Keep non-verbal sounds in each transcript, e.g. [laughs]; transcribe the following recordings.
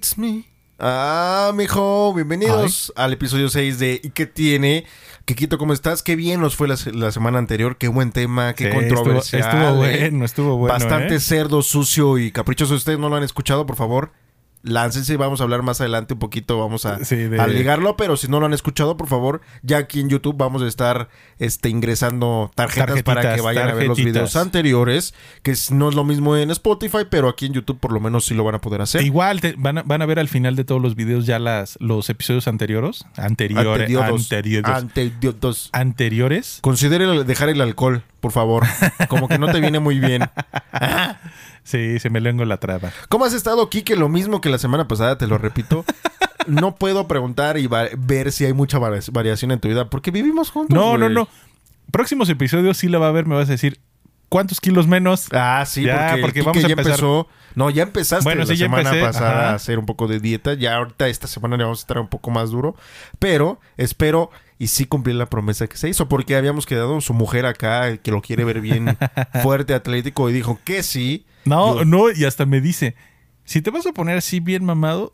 It's me. Ah, mijo, bienvenidos al episodio 6 de ¿Y qué tiene? Kikito, ¿cómo estás? Qué bien nos fue la, se- la semana anterior, qué buen tema, qué Sí, controversial. Estuvo, estuvo ¿eh? bueno, estuvo bueno. Bastante ¿eh? cerdo, sucio y caprichoso. Ustedes no lo han escuchado, por favor, láncense. Vamos a hablar más adelante un poquito. Vamos a, Sí, de- a ligarlo. Pero si no lo han escuchado, por favor, ya aquí en YouTube vamos a estar este, ingresando tarjetas para que vayan a ver los videos anteriores. Que no es lo mismo en Spotify, pero aquí en YouTube por lo menos sí lo van a poder hacer. Igual te- van, a, van a ver al final de todos los videos ya las, los episodios anteriores. Anteriores. Anteriores. Antediodos. anteriores. Considere dejar el alcohol, por favor. Como que no te viene muy bien. [laughs] Sí, se me lengo la traba. ¿Cómo has estado, Kike? Lo mismo que la semana pasada, te lo repito. [laughs] No puedo preguntar y ver si hay mucha vari- variación en tu vida, porque vivimos juntos. No, no, no. Próximos episodios sí la va a ver, me vas a decir cuántos kilos menos. Ah, sí, Ya, porque, vamos a ya empezar. empezó. No, ya empezaste Bueno, la sí, ya semana empecé, pasada ajá. a hacer un poco de dieta. Ya ahorita esta semana le vamos a estar un poco más duro. Pero espero y sí cumplir la promesa que se hizo, porque habíamos quedado su mujer acá, que lo quiere ver bien [laughs] fuerte, atlético, y dijo que sí. No, Yo- no, y hasta me dice, si te vas a poner así bien mamado,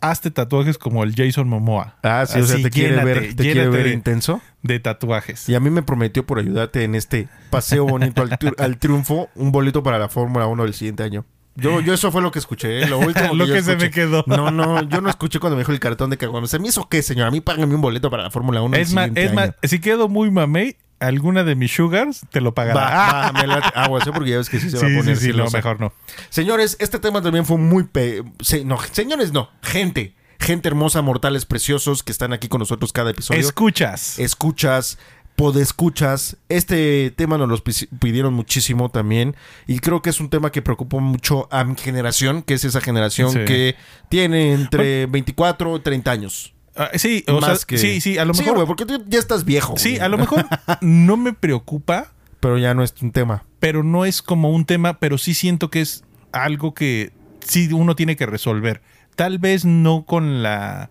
hazte tatuajes como el Jason Momoa. Ah, sí, o sea, te quiere llénate, ver, te quiere ver de- intenso. de tatuajes. Y a mí me prometió por ayudarte en este paseo bonito al, al triunfo un boleto para la Fórmula 1 del siguiente año. Yo, yo eso fue lo que escuché, ¿eh? lo [laughs] último Lo yo que se escuché. me quedó. No, no, yo no escuché cuando me dijo el cartón de caguamas. ¿A mí eso qué, señor? A mí págame un boleto para la Fórmula 1 Es más, es más, si quedo muy mamey, alguna de mis sugars te lo pagará. Va, va, [laughs] me. Aguas, ¿eh? porque ya ves que sí se va a sí, poner sí, sí, no, mejor no. Señores, este tema también fue muy... pe- se- no, señores, no. Gente. Gente hermosa, mortales, preciosos que están aquí con nosotros cada episodio. Escuchas. escuchas, podescuchas. Este tema nos lo pisi- pidieron muchísimo también. Y creo que es un tema que preocupa mucho a mi generación, que es esa generación Sí. que tiene entre 24 y 30 años. Ah, sí, o Más sea, que- sí, sí, a lo Sí, mejor. güey, porque tú ya estás viejo. sí, a lo mejor [laughs] no me preocupa, Pero ya no es un tema. pero no es como un tema, pero sí siento que es algo que sí uno tiene que resolver. Tal vez no con la,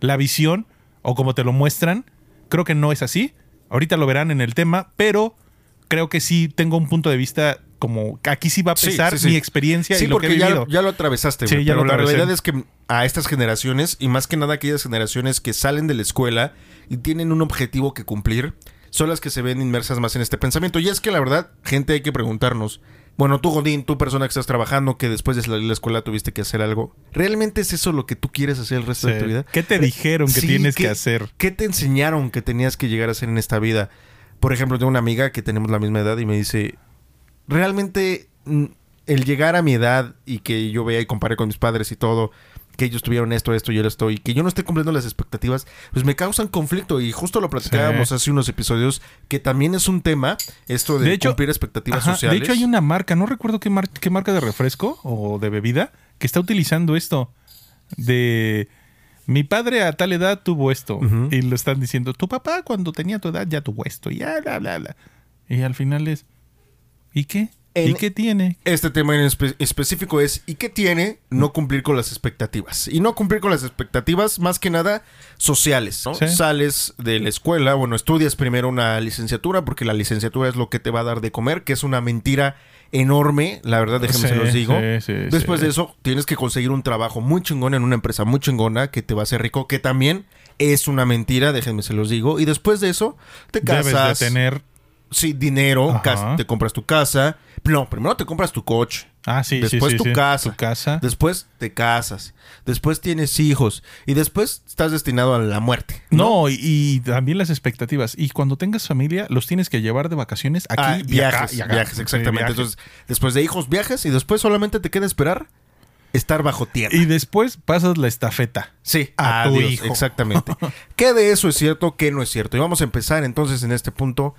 la visión o como te lo muestran. Creo que no es así. Ahorita lo verán en el tema, pero creo que sí tengo un punto de vista como aquí sí va a pesar sí, sí. mi experiencia Sí, y lo que he porque ya, vivido. ya lo atravesaste, güey. ya pero lo la realidad es que a estas generaciones, y más que nada aquellas generaciones que salen de la escuela y tienen un objetivo que cumplir, son las que se ven inmersas más en este pensamiento. Y es que la verdad, gente, hay que preguntarnos. Bueno, tú, Godín, tú persona que estás trabajando, que después de salir de la escuela tuviste que hacer algo. ¿Realmente es eso lo que tú quieres hacer el resto de tu vida? ¿Qué te dijeron que Sí, tienes ¿qué- que hacer? ¿Qué te enseñaron que tenías que llegar a hacer en esta vida? Por ejemplo, tengo una amiga que tenemos la misma edad y me dice, realmente mm, el llegar a mi edad y que yo vea y compare con mis padres y todo, que ellos tuvieron esto, esto yo esto, y que yo no esté cumpliendo las expectativas, pues me causan conflicto. Y justo lo platicábamos Sí. hace unos episodios, que también es un tema, esto de, De hecho- cumplir expectativas Ajá, sociales. De hecho, hay una marca, no recuerdo qué, mar- qué marca de refresco o de bebida, que está utilizando esto. De mi padre a tal edad tuvo esto. Y lo están diciendo, tu papá cuando tenía tu edad ya tuvo esto. Y ya, bla, bla, bla. Y al final es, ¿y qué? ¿Y qué tiene? Este tema en espe- específico es ¿y qué tiene no cumplir con las expectativas? Y no cumplir con las expectativas más que nada sociales, ¿no? Sí. Sales de la escuela, bueno, estudias primero una licenciatura porque la licenciatura es lo que te va a dar de comer, que es una mentira enorme, la verdad, déjenme se los digo. sí, sí, Después de eso, tienes que conseguir un trabajo muy chingón en una empresa muy chingona que te va a hacer rico, que también es una mentira, déjenme se los digo. Y después de eso, te casas. Debes de tener... Sí, dinero, Ajá. te compras tu casa. No, primero te compras tu coche. Ah, sí, Después sí, tu casa. Tu casa. Después te casas. Después tienes hijos. Y después estás destinado a la muerte. No, y, y también las expectativas. Y cuando tengas familia, los tienes que llevar de vacaciones aquí Ah, y viajes, y acá. viajes, exactamente. viajes. Entonces, después de hijos, viajes. Y después solamente te queda esperar estar bajo tierra. Y después pasas la estafeta. Sí, a tu hijo. Exactamente. [laughs] ¿Qué de eso es cierto? ¿Qué no es cierto? Y vamos a empezar entonces en este punto.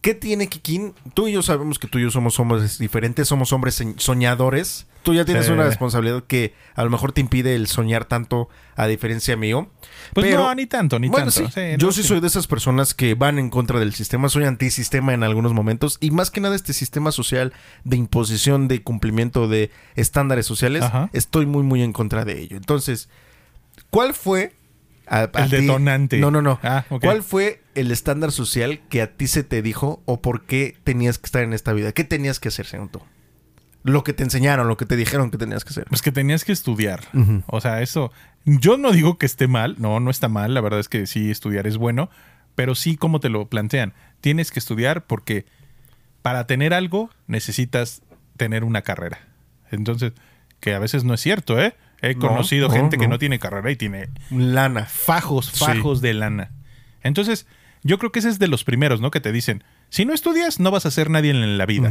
¿Qué tiene Kikín? Tú y yo sabemos que tú y yo somos hombres diferentes, somos hombres soñ- soñadores. Tú ya tienes Sí. una responsabilidad que a lo mejor te impide el soñar tanto a diferencia mío. Pues Pero- no, ni tanto, ni bueno, tanto. sí. Sí, yo no, sí soy de esas personas que van en contra del sistema, soy antisistema en algunos momentos y más que nada este sistema social de imposición, de cumplimiento de estándares sociales, Ajá. estoy muy muy en contra de ello. Entonces, ¿cuál fue a- a El ti- detonante. No, no, no. Ah. ¿Cuál fue el estándar social que a ti se te dijo o por qué tenías que estar en esta vida? ¿Qué tenías que hacer, según tú? Lo que te enseñaron, lo que te dijeron que tenías que hacer. Pues que tenías que estudiar. O sea, eso. Yo no digo que esté mal, no, no está mal. La verdad es que sí, estudiar es bueno, pero sí, como te lo plantean, tienes que estudiar porque para tener algo necesitas tener una carrera. Entonces, que a veces no es cierto, ¿eh? He No, conocido no, gente que no. no tiene carrera y tiene Lana. fajos, Sí. fajos de lana. Entonces, yo creo que ese es de los primeros, ¿no? Que te dicen, si no estudias, no vas a ser nadie en la vida.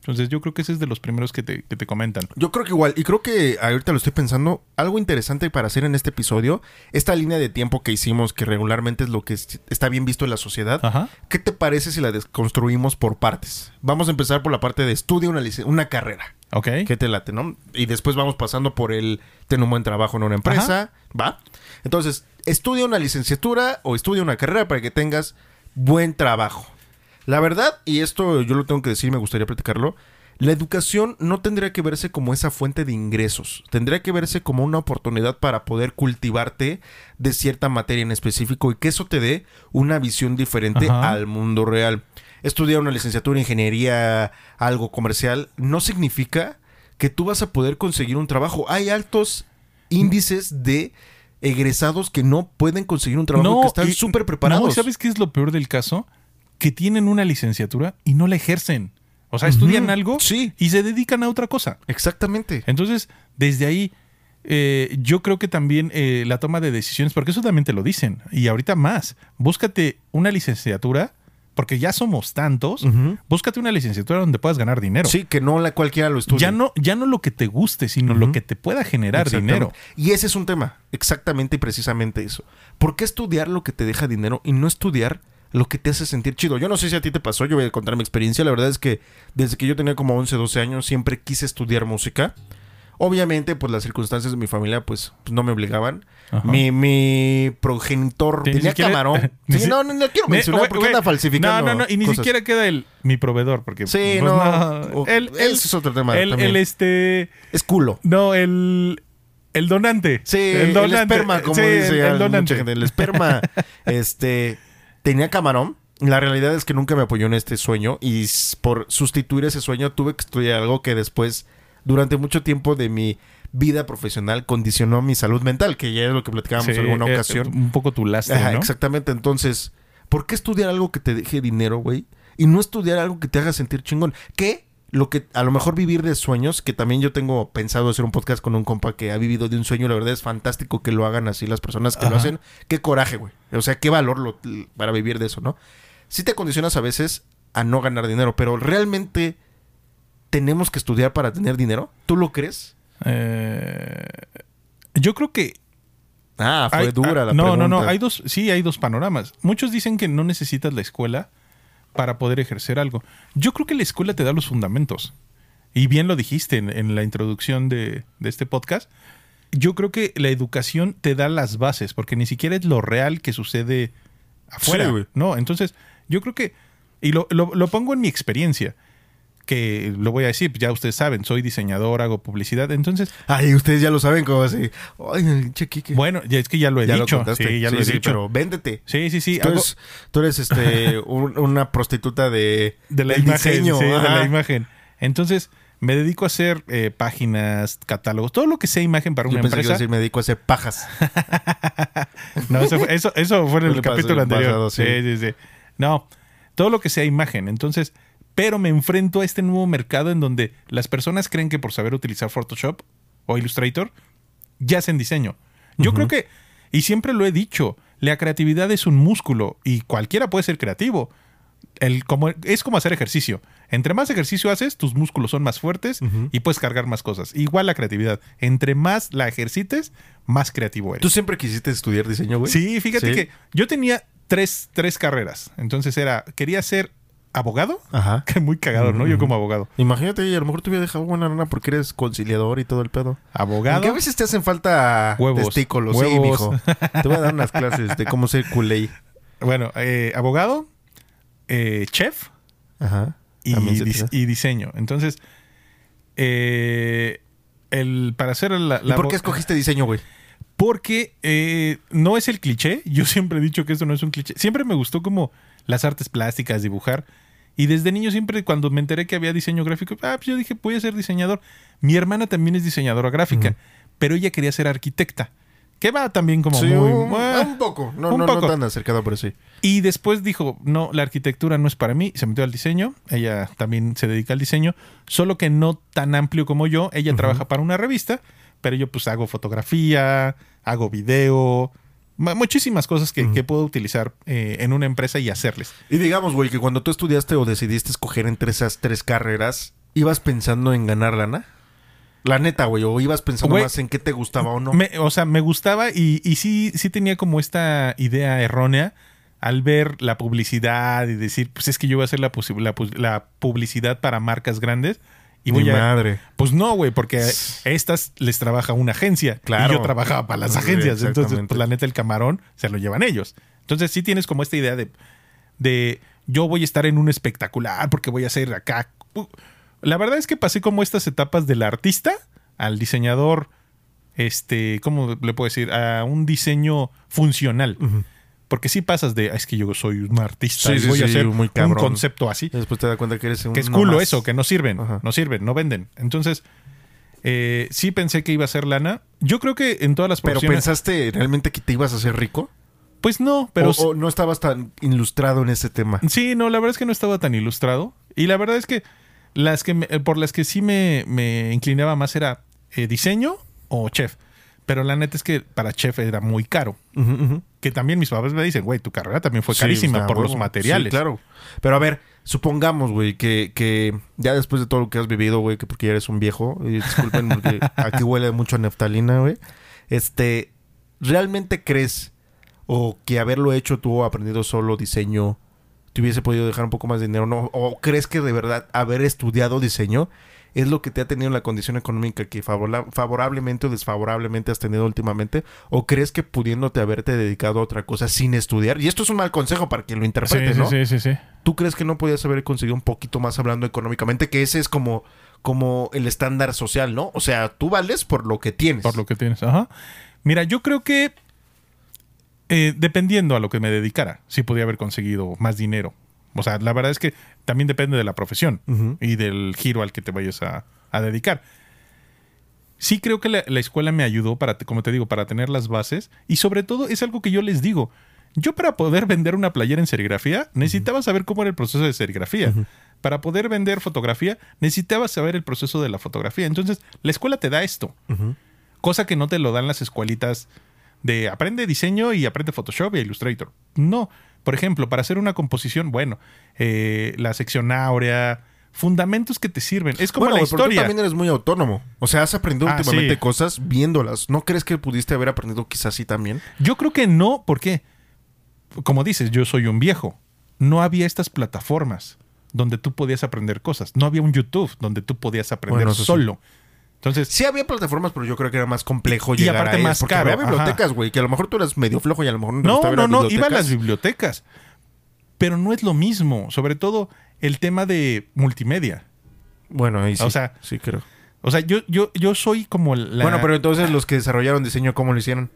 Entonces, yo creo que ese es de los primeros que te, que te comentan. Yo creo que igual, y creo que ahorita lo estoy pensando, algo interesante para hacer en este episodio, esta línea de tiempo que hicimos, que regularmente es lo que es- está bien visto en la sociedad, Ajá. ¿qué te parece si la desconstruimos por partes? Vamos a empezar por la parte de estudia una, una carrera. Ok. ¿Qué te late, no? Y después vamos pasando por el tener un buen trabajo en una empresa, ¿va? Entonces, estudia una licenciatura o estudia una carrera para que tengas buen trabajo. La verdad, y esto yo lo tengo que decir, me gustaría platicarlo, la educación no tendría que verse como esa fuente de ingresos, tendría que verse como una oportunidad para poder cultivarte de cierta materia en específico y que eso te dé una visión diferente Ajá. al mundo real. Estudiar una licenciatura en ingeniería, algo comercial, no significa que tú vas a poder conseguir un trabajo. Hay altos índices de egresados que no pueden conseguir un trabajo que están súper preparados. No, ¿sabes qué es lo peor del caso? Que tienen una licenciatura y no la ejercen. O sea, estudian algo sí. y se dedican a otra cosa. Exactamente. Entonces, desde ahí, eh, yo creo que también eh, la toma de decisiones, porque eso también te lo dicen, y ahorita más, búscate una licenciatura, porque ya somos tantos, Ujú. búscate una licenciatura donde puedas ganar dinero. Sí, que no la cualquiera lo estudia. Ya no, ya no lo que te guste, sino lo que te pueda generar dinero. Y ese es un tema, exactamente y precisamente eso. ¿Por qué estudiar lo que te deja dinero y no estudiar lo que te hace sentir chido? Yo no sé si a ti te pasó, yo voy a contar mi experiencia. La verdad es que desde que yo tenía como 11, 12 años siempre quise estudiar música. Obviamente, pues las circunstancias de mi familia pues, pues, no me obligaban. Ajá. Mi, mi progenitor Ni tenía siquiera- camarón. [laughs] ni Sí, si- no, no, no quiero mencionar porque anda falsificando No, no, no, y ni cosas. siquiera queda el mi proveedor, porque. Sí, pues, no. El, el- es otro tema El, el, este. Es culo. No, el. El donante. Sí, el, esperma, como Sí, dice el, el mucha donante. gente. El esperma, [laughs] este, tenía camarón. La realidad es que nunca me apoyó en este sueño y por sustituir ese sueño tuve que estudiar algo que después, durante mucho tiempo de mi vida profesional, condicionó mi salud mental, que ya es lo que platicábamos Sí, en alguna eh, ocasión. un poco tu lastre, Ajá, ¿no? Exactamente, entonces, ¿por qué estudiar algo que te deje dinero, güey? Y no estudiar algo que te haga sentir chingón. Que lo que a lo mejor vivir de sueños, que también yo tengo pensado hacer un podcast con un compa que ha vivido de un sueño, la verdad es fantástico que lo hagan así las personas que lo hacen. Qué coraje, güey. O sea, qué valor lo- para vivir de eso, ¿no? Sí te condicionas a veces a no ganar dinero, pero realmente tenemos que estudiar para tener dinero. ¿Tú lo crees? Eh, yo creo que Ah, fue Hay- dura ah, la no, pregunta. no, no. Hay dos, sí, hay dos panoramas. Muchos dicen que no necesitas la escuela para poder ejercer algo. Yo creo que la escuela te da los fundamentos. Y bien lo dijiste en, en la introducción de, de este podcast. Yo creo que la educación te da las bases, porque ni siquiera es lo real que sucede afuera. Sí, no, entonces, yo creo que. Y lo, lo- lo pongo en mi experiencia. Que lo voy a decir, ya ustedes saben, soy diseñador, hago publicidad. Entonces, Ay, ustedes ya lo saben como así. Ay, el pinche Quique. bueno, ya es que ya lo he ya dicho. lo sí, ya lo he sí, dicho. pero véndete. Sí, sí, sí. tú, hago- eres, tú eres, este, [laughs] un- una prostituta de, de la del imagen, diseño. sí, de la imagen. Entonces, me dedico a hacer eh, páginas, catálogos, todo lo que sea imagen para Yo una pensé que iba a empresa. decir, me dedico a hacer pajas. [laughs] No, eso fue, eso, eso fue en el [laughs] capítulo pas- anterior. pasado, sí. sí, sí, sí. No, todo lo que sea imagen. Entonces, pero me enfrento a este nuevo mercado en donde las personas creen que por saber utilizar Photoshop o Illustrator ya hacen diseño. Yo creo que, y siempre lo he dicho, la creatividad es un músculo y cualquiera puede ser creativo. El, como, es como hacer ejercicio. Entre más ejercicio haces, tus músculos son más fuertes y puedes cargar más cosas. Igual la creatividad. Entre más la ejercites, más creativo eres. ¿Tú siempre quisiste estudiar diseño, güey? Sí, fíjate Sí. que yo tenía tres, tres carreras. Entonces era, quería ser abogado, Ajá. [laughs] que muy cagado, ¿no? Yo como abogado. Imagínate, y a lo mejor te hubiera dejado buena lana porque eres conciliador y todo el pedo. Abogado. Aunque a veces te hacen falta Huevos. testículos, sí, Huevos. mijo. Te voy a dar unas clases de cómo ser culé. Bueno, eh, abogado, eh, chef Ajá. y, dis- y diseño. Entonces, eh, el, para hacer la... ¿Y la por abo- qué escogiste diseño, güey? Porque eh, no es el cliché. Yo siempre he dicho que esto no es un cliché. Siempre me gustó como las artes plásticas, dibujar. Y desde niño siempre, cuando me enteré que había diseño gráfico, ah, pues yo dije, voy a ser diseñador. Mi hermana también es diseñadora gráfica, pero ella quería ser arquitecta. Que va también como Sí, muy... un, ah, un poco. No, un no, poco. no tan acercado, pero sí. Y después dijo, no, la arquitectura no es para mí, se metió al diseño, ella también se dedica al diseño, solo que no tan amplio como yo, ella trabaja para una revista, pero yo pues hago fotografía, hago video, muchísimas cosas que, que puedo utilizar eh, en una empresa y hacerles. Y digamos, güey, que cuando tú estudiaste o decidiste escoger entre esas tres carreras, ¿ibas pensando en ganar lana? La neta, güey, o ibas pensando Güey, más en qué te gustaba o no. Me- o sea, me gustaba y, y sí, sí tenía como esta idea errónea al ver la publicidad y decir, pues es que yo voy a hacer la publicidad para marcas grandes y Mi a... madre. Pues no, güey, porque a estas les trabaja una agencia. Claro. Y yo trabajaba para las Sí, agencias. Entonces, pues la neta, el camarón se lo llevan ellos. Entonces, sí tienes como esta idea de, de yo voy a estar en un espectacular porque voy a hacer acá. La verdad es que pasé como estas etapas del artista al diseñador, este, ¿cómo le puedo decir? A un diseño funcional. Porque sí pasas de, "Ah, es que yo soy un artista Sí, y sí, voy a hacer muy un concepto así. Y después te das cuenta que eres un. Que es culo eso, que no sirven, Ajá. no sirven, no venden. Entonces, eh, sí pensé que iba a ser lana. Yo creo que en todas las Pero pensaste realmente que te ibas a hacer rico. Pues no, pero... o, o no estabas tan ilustrado en ese tema. Sí, no, la verdad es que no estaba tan ilustrado. Y la verdad es que las que me- eh, por las que sí me, me inclinaba más era eh, diseño o chef. Pero la neta es que para chef era muy caro. Que también mis papás me dicen, güey, tu carrera también fue carísima por los materiales. Sí, claro. Pero a ver, supongamos, güey, que, que ya después de todo lo que has vivido, güey, que porque ya eres un viejo, y disculpen [laughs] porque aquí huele mucho a neftalina, güey. Este, ¿realmente crees o que haberlo hecho tú o aprendido solo diseño te hubiese podido dejar un poco más de dinero? ¿no? ¿O crees que de verdad haber estudiado diseño es lo que te ha tenido la condición económica que favora- favorablemente o desfavorablemente has tenido últimamente? ¿O crees que pudiéndote haberte dedicado a otra cosa sin estudiar? Y esto es un mal consejo para quien lo interprete, sí, ¿no? sí, sí, sí. ¿Tú crees que no podías haber conseguido un poquito más hablando económicamente? Que ese es como, como el estándar social, ¿no? O sea, tú vales por lo que tienes. Por lo que tienes. Ajá. Mira, yo creo que eh, dependiendo a lo que me dedicara, sí podía haber conseguido más dinero. O sea, la verdad es que también depende de la profesión y del giro al que te vayas a, a dedicar. Sí creo que la, la escuela me ayudó para, como te digo, para tener las bases y sobre todo es algo que yo les digo. Yo para poder vender una playera en serigrafía necesitaba saber cómo era el proceso de serigrafía. Para poder vender fotografía necesitaba saber el proceso de la fotografía. Entonces, la escuela te da esto. Cosa que no te lo dan las escuelitas de aprende diseño y aprende Photoshop y Illustrator. No. Por ejemplo, para hacer una composición, bueno, eh, la sección áurea, fundamentos que te sirven. Es como bueno, la güey, pero tú historia. también eres muy autónomo. O sea, has aprendido Ah, últimamente sí. cosas viéndolas. ¿No crees que pudiste haber aprendido quizás así también? Yo creo que no, porque, como dices, yo soy un viejo. No había estas plataformas donde tú podías aprender cosas. No había un YouTube donde tú podías aprender Bueno, sí. Entonces, Sí había plataformas, pero yo creo que era más complejo Y llegar aparte a ellas, más porque caro, había bibliotecas, güey, que a lo mejor tú eras medio flojo y a lo mejor no te No, no, no, iba a las bibliotecas. Pero no es lo mismo. Sobre todo el tema de multimedia. Bueno, ahí sí. O sea, sí creo. O sea, yo, yo, yo soy como la. Bueno, pero entonces los que desarrollaron diseño, ¿cómo lo hicieron?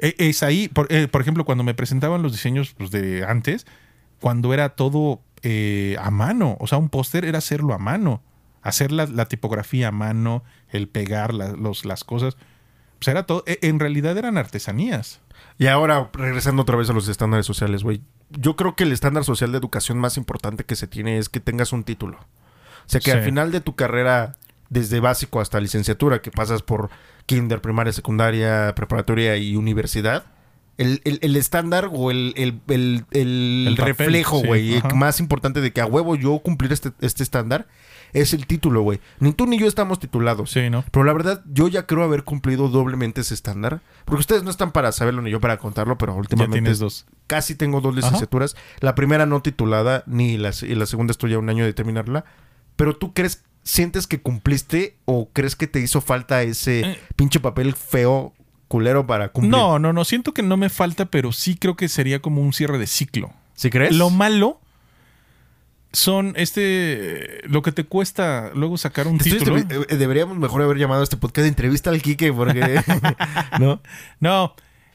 E- Es ahí, por, eh, por ejemplo, cuando me presentaban los diseños pues, de antes, cuando era todo eh, a mano. O sea, un póster era hacerlo a mano. Hacer la, la tipografía a mano, el pegar la- los, las cosas. Pues era todo. e- En realidad eran artesanías. Y ahora, regresando otra vez a los estándares sociales, güey. Yo creo que el estándar social de educación más importante que se tiene es que tengas un título. O sea, que Sí. al final de tu carrera, desde básico hasta licenciatura, que pasas por kinder, primaria, secundaria, preparatoria y universidad, el, el- el estándar o el, el- reflejo, güey, más importante de que a huevo yo cumplir este, este estándar es el título, güey. Ni tú ni yo estamos titulados. Sí, ¿no? Pero la verdad, yo ya creo haber cumplido doblemente ese estándar. Porque ustedes no están para saberlo ni yo para contarlo, pero Ya últimamente tienes dos. casi tengo dos licenciaturas. La primera no titulada, ni la, y la segunda estoy a un año de terminarla. Pero tú crees, sientes que cumpliste o crees que te hizo falta ese Eh. pinche papel feo, culero para cumplir? No, no, no. Siento que no me falta, pero sí creo que sería como un cierre de ciclo. ¿Sí crees? Lo malo son este lo que te cuesta luego sacar un Estoy título. eh, deberíamos mejor haber llamado a este podcast de entrevista al Quique porque... [laughs] ¿No? No,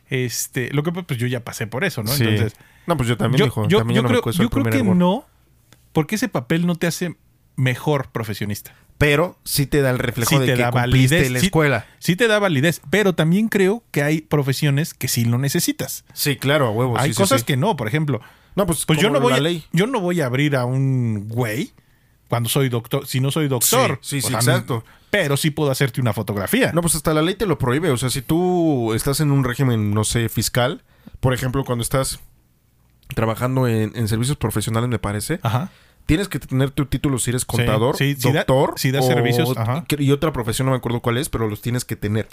este, lo que pues yo ya pasé por eso, ¿no? Sí. Entonces, no, pues yo también, yo, yo- también yo no me creo, el yo creo que no, porque ese papel no te hace mejor profesionista. Pero sí te da el reflejo Sí de te que da cumpliste validez. en la Sí- escuela. Sí te da validez, pero también creo que hay profesiones que sí lo necesitas. Sí, claro, a huevo. hay sí, cosas que no, por ejemplo. No, pues, Pues yo no voy la a, ley. yo no voy a abrir a un güey cuando soy doctor, si no soy doctor. Sí, sí, sí, exacto. Pero sí puedo hacerte una fotografía. No, pues hasta la ley te lo prohíbe. O sea, si tú estás en un régimen, no sé, fiscal, por ejemplo, cuando estás trabajando en, en servicios profesionales, me parece, Ajá. tienes que tener tu título si eres contador, sí, si da- doctor. si da servicios, ajá. Y otra profesión, no me acuerdo cuál es, pero los tienes que tener.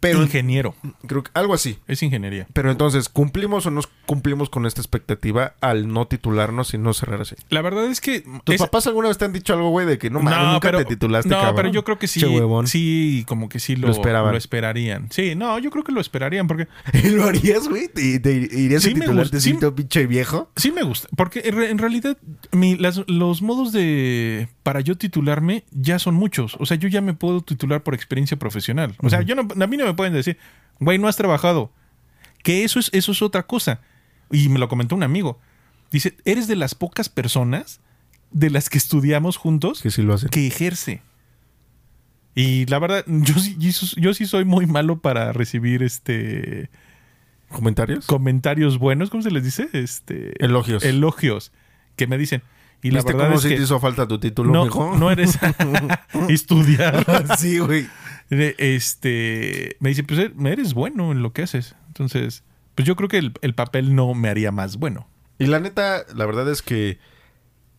Pero Ingeniero. creo que algo así. Es ingeniería. Pero entonces, ¿cumplimos o no cumplimos con esta expectativa al no titularnos y no cerrar así? La verdad es que. ¿Tus es- papás alguna vez te han dicho algo, güey, de que no mames, nunca te titulaste, No, cabrón? pero yo creo que sí. Sí, como que sí lo, Lo esperaban. lo esperarían. Sí, no, yo creo que lo esperarían porque [laughs] ¿Lo harías, güey? ¿Te, te irías Sí a titularte gusta, sí. pinche viejo? sí me gusta. Porque en, re- en realidad mi- las- los modos de para yo titularme ya son muchos. O sea, yo ya me puedo titular por experiencia profesional. O sea, yo no, a mí no me pueden decir, güey, no has trabajado. Que eso es, eso es otra cosa. Y me lo comentó un amigo. Dice, eres de las pocas personas de las que estudiamos juntos Que sí lo hacen. que ejerce. Y la verdad, yo sí, yo sí- yo sí soy muy malo para recibir este ¿Comentarios? comentarios buenos, ¿cómo se les dice? Este Elogios. elogios que me dicen. Y la ¿Viste verdad cómo es sí que te hizo falta tu título, no, mijo? no eres [laughs] [laughs] estudiar. sí, güey. Este me dice, pues eh, eres bueno en lo que haces. Entonces, pues yo creo que el, el papel no me haría más bueno. Y la neta, la verdad es que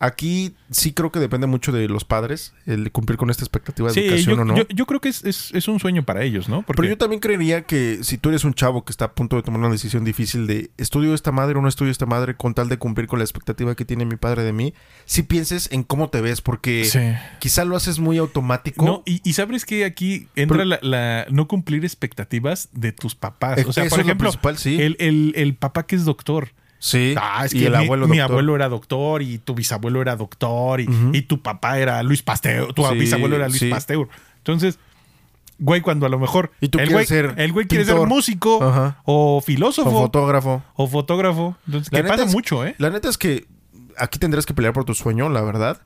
aquí sí creo que depende mucho de los padres el cumplir con esta expectativa de Sí, educación yo, o no. yo- yo creo que es, es- es un sueño para ellos, ¿no? Porque Pero yo también creería que si tú eres un chavo que está a punto de tomar una decisión difícil de estudio esta madre o no estudio esta madre con tal de cumplir con la expectativa que tiene mi padre de mí, si pienses en cómo te ves porque Sí. quizá lo haces muy automático. No, y, y sabes que aquí entra Pero- la, la no cumplir expectativas de tus papás. O sea, por ejemplo, principal, sí. el, el- el papá que es doctor. Sí. Ah, es y el mi, abuelo mi doctor. abuelo era doctor y tu bisabuelo era doctor y, y tu papá era Luis Pasteur, tu Sí, bisabuelo era Luis sí. Pasteur. Entonces, güey, cuando a lo mejor Y tú el güey, ser el güey quiere ser músico Ajá. o filósofo O o, fotógrafo. fotógrafo. Entonces, La que neta pasa es- mucho, ¿eh? La neta es que aquí tendrás que pelear por tu sueño, la verdad.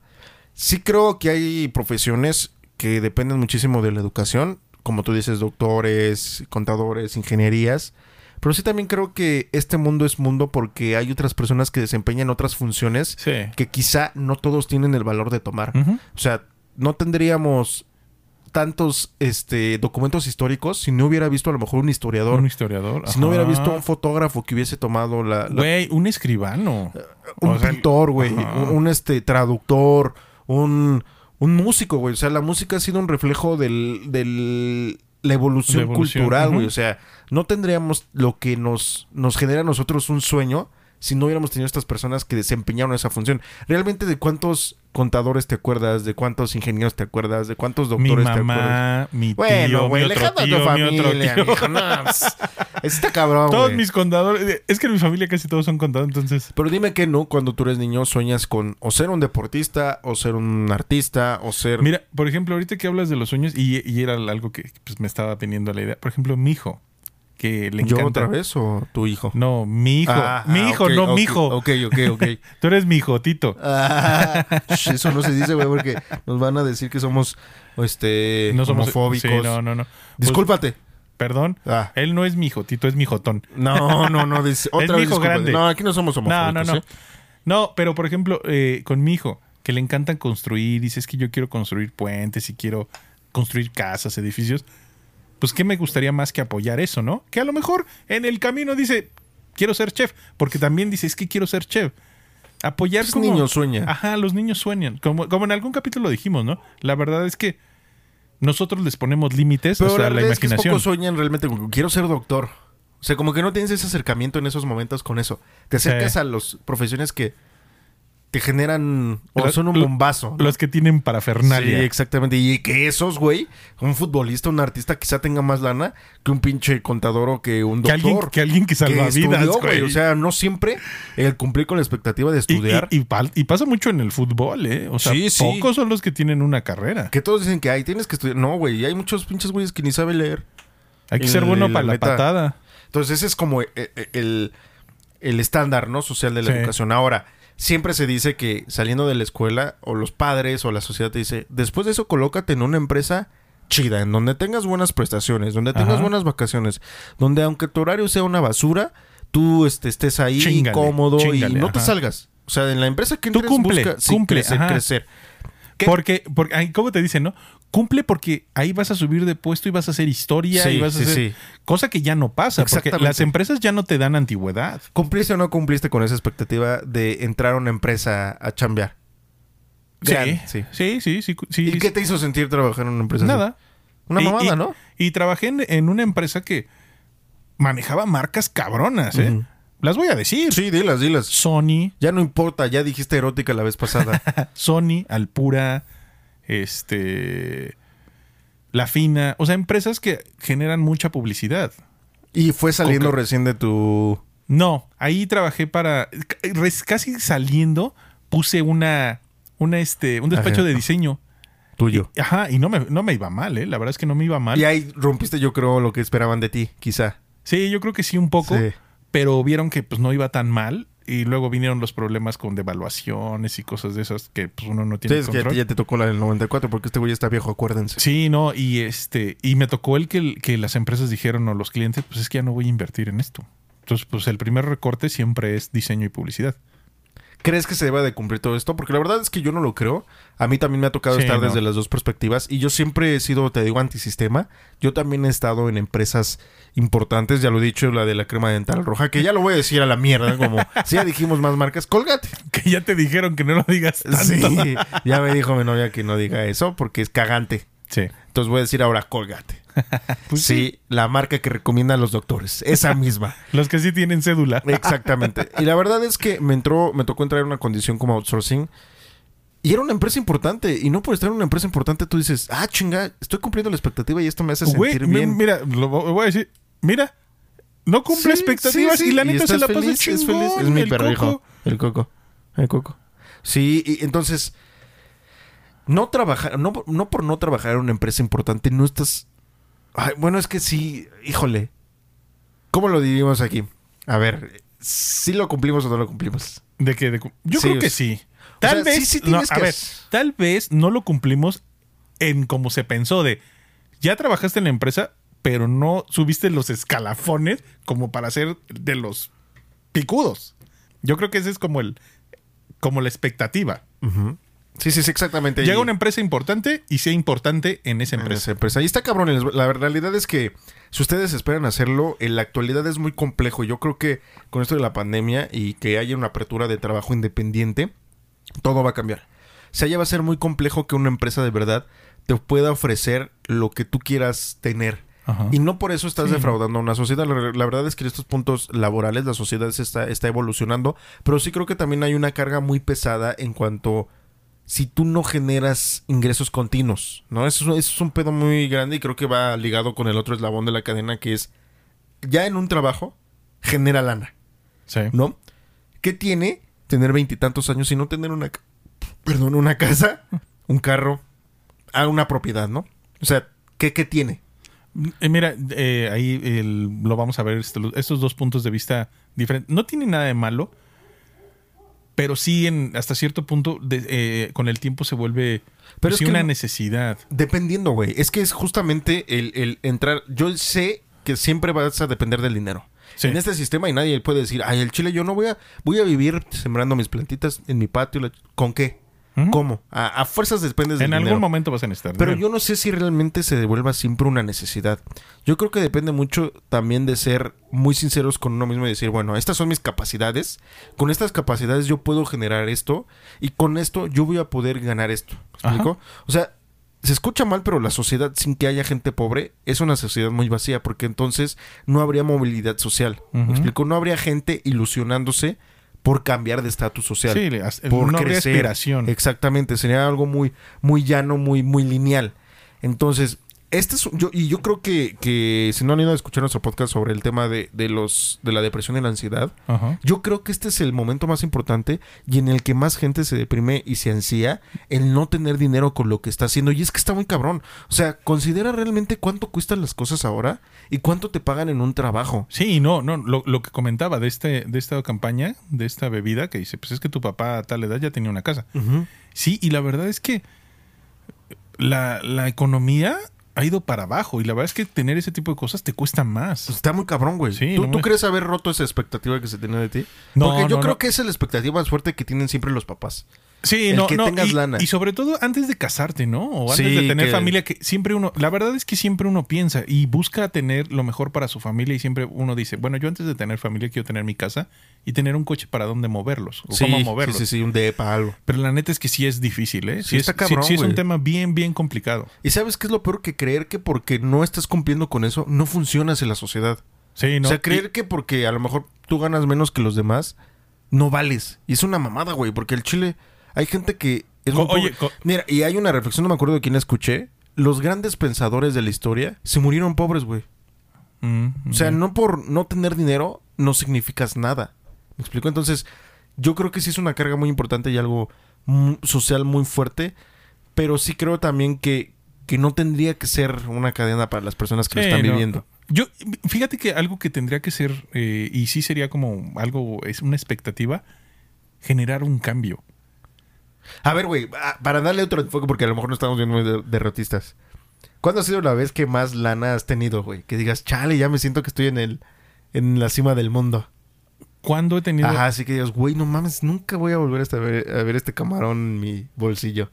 Sí creo que hay profesiones que dependen muchísimo de la educación, como tú dices, doctores, contadores, ingenierías. Pero sí también creo que este mundo es mundo porque hay otras personas que desempeñan otras funciones Sí. que quizá no todos tienen el valor de tomar. O sea, no tendríamos tantos este, documentos históricos si no hubiera visto a lo mejor un historiador. Un historiador. si no hubiera visto un fotógrafo que hubiese tomado la, la- Güey, un escribano. un O sea, pintor, güey, un, un, este traductor, un, un músico, güey. O sea, la música ha sido un reflejo del, del la evolución, La evolución, cultural, güey. O sea, no tendríamos lo que nos, nos genera a nosotros un sueño si no hubiéramos tenido estas personas que desempeñaron esa función. Realmente, ¿de cuántos contadores te acuerdas? ¿De cuántos ingenieros te acuerdas? ¿De cuántos mi doctores te acuerdas? mamá, mi tío, Bueno, güey, mi otro a tu tío, mi otro familia, tío. [laughs] no, pues, está cabrón, Todos güey. mis contadores. Es que en mi familia casi todos son contadores, entonces. Pero dime que no, cuando tú eres niño sueñas con o ser un deportista, o ser un artista, o ser... Mira, por ejemplo, ahorita que hablas de los sueños, y, y era algo que pues, me estaba teniendo la idea. Por ejemplo, mi hijo, que le ¿Yo otra vez o tu hijo? No, mi hijo. Ah, mi ah, hijo, ok, no mi hijo. Ok, ok, ok. [laughs] Tú eres mi hijo, Tito. Ah, eso no se dice, güey, porque nos van a decir que somos este, No somos homofóbicos. Sí, no, no, no. Pues, Discúlpate. perdón. Ah, Él no es mi hijo, Tito es mi jotón. no, no, no. dice- [laughs] otra mi vez hijo grande. No, aquí no somos No, homofóbicos. no, no. ¿eh? No, pero por ejemplo, eh, con mi hijo, que le encantan construir, dice es que yo quiero construir puentes y quiero construir casas, edificios. Pues, ¿qué me gustaría más que apoyar eso, no? Que a lo mejor en el camino dice, quiero ser chef, porque también dice, es que quiero ser chef. Apoyar Pues como... niño sueña. Ajá, los niños sueñan. Como, como en algún capítulo dijimos, ¿no? La verdad es que nosotros les ponemos límites hasta la la es que imaginación. pocos sueñan realmente con quiero ser doctor. O sea, como que no tienes ese acercamiento en esos momentos con eso. Te acercas Sí. a las profesiones que te generan o son un bombazo. ¿no? Los que tienen parafernalia. Sí, exactamente. Y que esos, güey, un futbolista, un artista, quizá tenga más lana que un pinche contador o que un que, doctor. alguien, que alguien que salva estudió, vidas, güey. güey. O sea, no siempre el cumplir con la expectativa de estudiar. Y, y pal- y pasa mucho en el fútbol, ¿eh? O sea, Sí, sí. pocos son los que tienen una carrera. que todos dicen que hay, tienes que estudiar. No, güey, hay muchos pinches güeyes que ni saben leer. Hay que ser bueno para la patada. Entonces, ese es como eh, eh, el, el estándar, ¿no? Social de la Sí. educación. Ahora, siempre se dice que saliendo de la escuela, o los padres o la sociedad te dice, después de eso colócate en una empresa chida, en donde tengas buenas prestaciones, donde tengas Ajá. buenas vacaciones, donde aunque tu horario sea una basura, tú este, estés ahí cómodo y no te salgas. O sea, en la empresa que Tú entres, cumple, busca sí, cumple, crecer. ¿Qué? Porque, porque ¿cómo te dicen, no? Cumple porque ahí vas a subir de puesto y vas a hacer historia Sí, y vas a sí, hacer sí. cosa que ya no pasa, porque las empresas ya no te dan antigüedad. ¿Cumpliste o no cumpliste con esa expectativa de entrar a una empresa a chambear? Sí, sí, sí, sí, sí. ¿Y qué te hizo sentir trabajar en una empresa así? Nada. Una Y- mamada, y- ¿no? Y trabajé en, en una empresa que manejaba marcas cabronas, ¿eh? Las voy a decir. Sí, dilas, dilas. Sony, Ya no importa, ya dijiste erótica la vez pasada. [laughs] Sony, Alpura, este, La Fina, o sea, empresas que generan mucha publicidad. y fue saliendo Coca- recién de tu... No, ahí trabajé para casi saliendo puse una una este un despacho Ajá. de diseño. tuyo. Y- ajá, y no me, no me iba mal, ¿eh? La verdad es que no me iba mal. Y ahí rompiste, yo creo, lo que esperaban de ti, quizá. Sí, yo creo que sí un poco, Sí. Pero vieron que pues no iba tan mal y luego vinieron los problemas con devaluaciones y cosas de esas que pues uno no Sí, tiene es que ya, control. te- ya te tocó la del 94 porque este güey está viejo, acuérdense. Sí, no, y este, y me tocó el que, que las empresas dijeron o los clientes, pues es que ya no voy a invertir en esto. Entonces, pues el primer recorte siempre es diseño y publicidad. ¿Crees que se deba de cumplir todo esto? Porque la verdad es que yo no lo creo. A mí también me ha tocado Sí, estar no. desde las dos perspectivas y yo siempre he sido, te digo, antisistema. Yo también he estado en empresas importantes, ya lo he dicho, la de la crema dental roja, que ya lo voy a decir a la mierda, como [laughs] si ya dijimos más marcas, colgate. Que ya te dijeron que no lo digas tanto. Sí, [laughs] ya me dijo mi novia que no diga eso porque es cagante. Sí. Entonces voy a decir ahora colgate. [laughs] Pues sí, la marca que recomiendan los doctores, esa [laughs] misma. Los que sí tienen cédula. Exactamente. [laughs] Y la verdad es que me entró, me tocó entrar en una condición como outsourcing. Y era una empresa importante. Y no por estar en una empresa importante, tú dices, ah, chinga, estoy cumpliendo la expectativa y esto me hace Güey, sentir bien. mira, lo vo- voy a decir, mira, no cumple Sí, expectativas sí, y la neta se la pasa chingón. Es feliz. Es mi el perro hijo. El coco. El coco. Sí, y entonces, no trabajar, no, no por no trabajar en una empresa importante, no estás. Ay, bueno, es que sí, híjole. ¿Cómo lo diríamos aquí? A ver, ¿sí lo cumplimos o no lo cumplimos? ¿De qué? De cu- Yo Sí, creo que sí. Tal o sea, vez, sí, sí no, tienes a que ver, tal vez no lo cumplimos en como se pensó de, ya trabajaste en la empresa, pero no subiste los escalafones como para ser de los picudos. Yo creo que ese es como el, como la expectativa. Sí, sí, sí, exactamente. Llega una empresa importante y sea importante en esa en empresa. esa empresa. Y está cabrón. La realidad es que si ustedes esperan hacerlo, en la actualidad es muy complejo. Yo creo que con esto de la pandemia y que haya una apertura de trabajo independiente, todo va a cambiar. O sea, ya va a ser muy complejo que una empresa de verdad te pueda ofrecer lo que tú quieras tener. Ajá. Y no por eso estás Sí. defraudando a una sociedad. La, la verdad es que en estos puntos laborales la sociedad se está, está evolucionando, pero sí creo que también hay una carga muy pesada en cuanto si tú no generas ingresos continuos, ¿no? Eso, es- eso es un pedo muy grande y creo que va ligado con el otro eslabón de la cadena que es ya en un trabajo genera lana, Sí. ¿no? ¿Qué tiene tener veintitantos años y no tener una, perdón, una casa, [laughs] un carro, a una propiedad, ¿no? O sea, ¿qué, qué tiene? Eh, mira, eh, ahí el- lo vamos a ver este, estos dos puntos de vista diferentes. No tiene nada de malo, pero sí en hasta cierto punto de- eh, con el tiempo se vuelve Pero pues, es sí que una necesidad. Dependiendo, güey. Es que es justamente el, el entrar. Yo sé que siempre vas a depender del dinero. Sí. En este sistema y nadie puede decir, ay, el chile yo no voy a, voy a vivir sembrando mis plantitas en mi patio. ¿Con qué? ¿Cómo? A, a fuerzas dependes del En algún dinero. momento vas a necesitar. Pero dinero. yo no sé si realmente se devuelva siempre una necesidad. Yo creo que depende mucho también de ser muy sinceros con uno mismo y decir, bueno, estas son mis capacidades. Con estas capacidades yo puedo generar esto y con esto yo voy a poder ganar esto. ¿Me explico? O sea, se escucha mal, pero la sociedad sin que haya gente pobre es una sociedad muy vacía porque entonces no habría movilidad social. ¿Me Ujú. explico? No habría gente ilusionándose por cambiar de estatus social Sí, por no crecer. Exactamente, sería algo muy, muy llano, muy, muy lineal. Entonces, este es yo, y yo creo que, que si no han ido a escuchar nuestro podcast sobre el tema de, de los de la depresión y la ansiedad, Ajá. yo creo que este es el momento más importante y en el que más gente se deprime y se ansía el no tener dinero con lo que está haciendo. Y es que está muy cabrón. O sea, considera realmente cuánto cuestan las cosas ahora y cuánto te pagan en un trabajo. Sí, no, no, lo, lo que comentaba de este, de esta campaña, de esta bebida, que dice, pues es que tu papá a tal edad ya tenía una casa. Sí, y la verdad es que la, la economía ha ido para abajo. Y la verdad es que tener ese tipo de cosas te cuesta más. Pues Está muy cabrón, güey. Sí, ¿Tú, no tú me- crees haber roto esa expectativa que se tenía de ti? No, Porque yo no, creo que esa es la expectativa más fuerte que tienen siempre los papás. Sí, El no, que no, tengas y, lana. y sobre todo antes de casarte, ¿no? O antes Sí, de tener que- familia, que siempre uno, la verdad es que siempre uno piensa y busca tener lo mejor para su familia y siempre uno dice, bueno, yo antes de tener familia quiero tener mi casa y tener un coche para dónde moverlos o Sí, cómo moverlos. sí, sí, sí, un depa, algo. Pero la neta es que sí es difícil, ¿eh? Sí, Sí, está es, cabrón, sí- es un tema bien, bien complicado. ¿Y sabes qué es lo peor que creer que porque no estás cumpliendo con eso, no funcionas en la sociedad? Sí, ¿no? O sea, creer que porque a lo mejor tú ganas menos que los demás, no vales. Y es una mamada, güey, porque el Chile, hay gente que es muy Co- oye, pobre. Mira, y hay una reflexión, no me acuerdo de quién escuché. Los grandes pensadores de la historia se murieron pobres, güey. Mm, O sea, mm. no por no tener dinero, no significas nada. ¿Me explico? Entonces, yo creo que sí es una carga muy importante y algo social muy fuerte. Pero sí creo también que, que no tendría que ser una cadena para las personas que lo están no. viviendo. Yo, fíjate que algo que tendría que ser, eh, y sí sería como algo, es una expectativa, generar un cambio. A ver, güey, para darle otro enfoque, porque a lo mejor no estamos viendo muy de- derrotistas. ¿Cuándo ha sido la vez que más lana has tenido, güey? Que digas, chale, ya me siento que estoy en el en la cima del mundo. ¿Cuándo he tenido... Ajá, así que digas, güey, no mames, nunca voy a volver ver, a ver este camarón en mi bolsillo.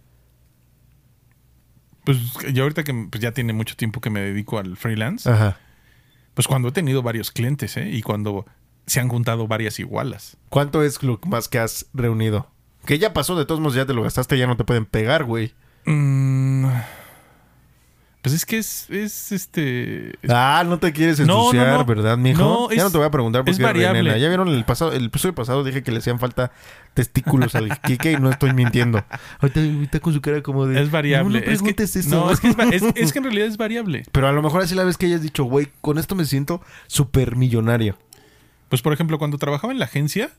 Pues yo ahorita que pues, ya tiene mucho tiempo que me dedico al freelance, Ajá. pues cuando he tenido varios clientes, ¿eh? Y cuando se han juntado varias igualas. ¿Cuánto es lo más que has reunido? Que ya pasó, de todos modos ya te lo gastaste, ya no te pueden pegar, güey. Mm, pues es que es, es este... es- Ah, no te quieres No, no, ensuciar, no. ¿verdad, mijo? No, ya es- no te voy a preguntar porque es eres variable. Ya vieron el pasado, el episodio pasado dije que le hacían falta testículos al Kike y no estoy mintiendo. [laughs] Ahorita está con su cara como de. Es variable. No, no es que, preguntes eso. no, es que, es, va- es- es que en [laughs] realidad es variable. Pero a lo mejor así la vez que hayas dicho, güey, con esto me siento súper millonario. Pues por ejemplo, cuando trabajaba en la agencia,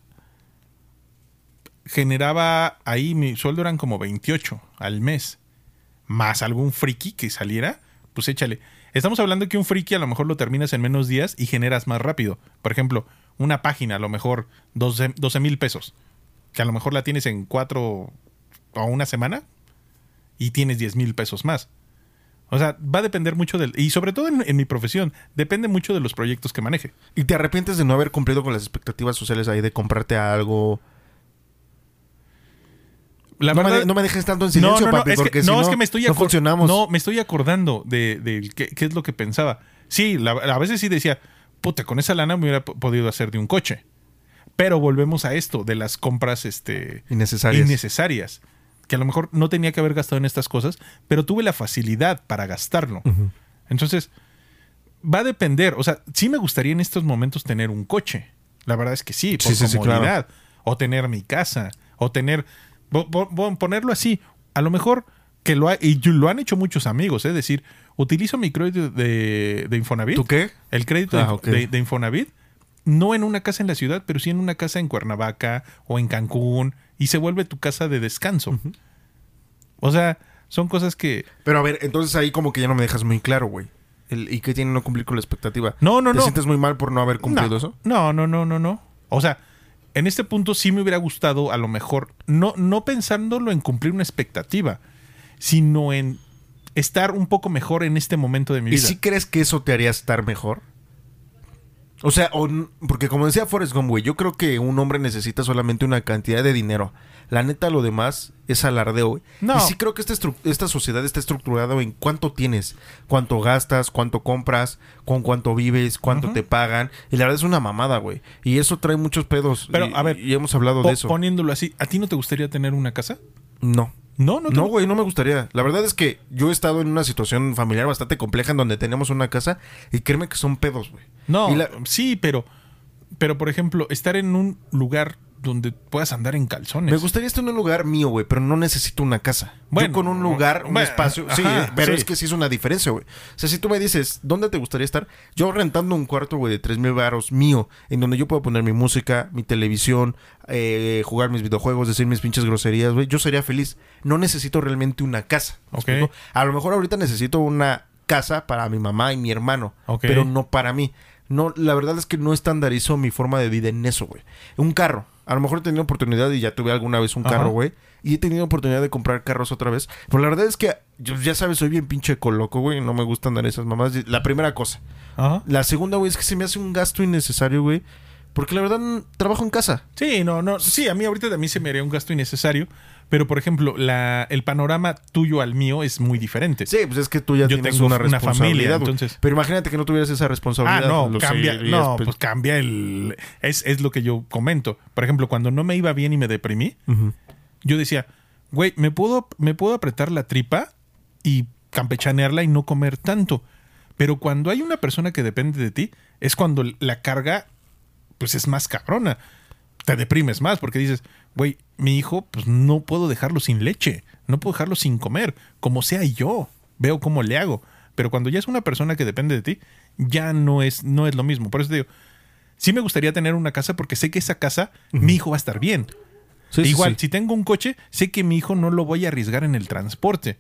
generaba ahí, mi sueldo eran como 28 al mes. Más algún friki que saliera, pues échale. Estamos hablando que un friki a lo mejor lo terminas en menos días y generas más rápido. Por ejemplo, una página a lo mejor 12 mil pesos. Que a lo mejor la tienes en cuatro o una semana y tienes 10 mil pesos más. O sea, va a depender mucho del... Y sobre todo en, en mi profesión, depende mucho de los proyectos que maneje. ¿Y te arrepientes de no haber cumplido con las expectativas sociales ahí de comprarte algo? La no, me, no me dejes tanto en silencio, no, papi, es porque no, si no, es que me estoy no funcionamos. No, me estoy acordando de, de qué, qué es lo que pensaba. Sí, la- a veces sí decía, puta, con esa lana me hubiera podido hacer de un coche. Pero volvemos a esto, de las compras este, Innecesarias. innecesarias. Que a lo mejor no tenía que haber gastado en estas cosas, pero tuve la facilidad para gastarlo. Entonces, va a depender. O sea, sí me gustaría en estos momentos tener un coche. La verdad es que sí, por Sí, sí, sí, comodidad. O tener mi casa. O tener. Ponerlo así. A lo mejor que lo ha, y lo han hecho muchos amigos, es decir, utilizo mi crédito de, de Infonavit. ¿Tú qué? El crédito Ah, de- ok. de, de Infonavit. No en una casa en la ciudad, pero sí en una casa en Cuernavaca o en Cancún. Y se vuelve tu casa de descanso. O sea, son cosas que. Pero a ver, entonces ahí como que ya no me dejas muy claro, güey. El- ¿Y qué tiene no cumplir con la expectativa? No, no, ¿Te no. sientes muy mal por no haber cumplido no, eso? No, no, no, no, no. O sea, en este punto sí me hubiera gustado, a lo mejor, no, no pensándolo en cumplir una expectativa, sino en estar un poco mejor en este momento de mi ¿Y vida. si crees que eso te haría estar mejor? O sea, o porque como decía Forrest Gump, güey, yo creo que un hombre necesita solamente una cantidad de dinero. La neta, lo demás es alardeo, güey. No. Y sí creo que esta, esta sociedad está estructurada en cuánto tienes, cuánto gastas, cuánto compras, con cuánto vives, cuánto te pagan. Y la verdad es una mamada, güey. Y eso trae muchos pedos. Pero, Y- a ver, Y hemos hablado de eso. Poniéndolo así, ¿a ti no te gustaría tener una casa? No. No, no, te- No, güey, no me gustaría. La verdad es que yo he estado en una situación familiar bastante compleja en donde tenemos una casa y créeme que son pedos, güey. No, la- sí, pero, pero por ejemplo, estar en un lugar donde puedas andar en calzones. Me gustaría estar en un lugar mío, güey, pero no necesito una casa. Bueno, Yo con un lugar, un bueno, espacio. sí, eh, pero sí. es que sí es una diferencia, güey. O sea, si tú me dices, ¿dónde te gustaría estar? Yo rentando un cuarto, güey, de 3 mil baros mío, en donde yo puedo poner mi música, mi televisión, eh, jugar mis videojuegos, decir mis pinches groserías, güey. Yo sería feliz. No necesito realmente una casa. ¿me Ok. explico? A lo mejor ahorita necesito una casa para mi mamá y mi hermano, Ok. pero no para mí. No, la verdad es que no estandarizo mi forma de vida en eso, güey. Un carro. A lo mejor he tenido oportunidad y ya tuve alguna vez un Ajá. carro, güey. Y he tenido oportunidad de comprar carros otra vez. Pero la verdad es que, yo, ya sabes, soy bien pinche coloco, güey. No me gustan dar esas mamás. La primera cosa. Ajá. La segunda, güey, es que se me hace un gasto innecesario, güey. Porque la verdad, trabajo en casa. Sí, no, no. Sí, a mí ahorita también se me haría un gasto innecesario. Pero, por ejemplo, la, el panorama tuyo al mío es muy diferente. Sí, pues es que tú ya Yo tienes tengo una una responsabilidad. familia, entonces- Pero imagínate que no tuvieras esa Ah, responsabilidad. no, lo cambia, no, pues. pues cambia el... Es, es lo que yo comento. Por ejemplo, cuando no me iba bien y me deprimí, yo decía, güey, ¿me puedo, me puedo apretar la tripa y campechanearla y no comer tanto. Pero cuando hay una persona que depende de ti, es cuando la carga, pues es más cabrona. Te deprimes más porque dices, güey, mi hijo, pues no puedo dejarlo sin leche, no puedo dejarlo sin comer, como sea yo, veo cómo le hago. Pero cuando ya es una persona que depende de ti, ya no es, no es lo mismo. Por eso te digo, sí me gustaría tener una casa porque sé que esa casa, mi hijo va a estar bien. Sí, sí, Igual, sí. si tengo un coche, sé que mi hijo no lo voy a arriesgar en el transporte.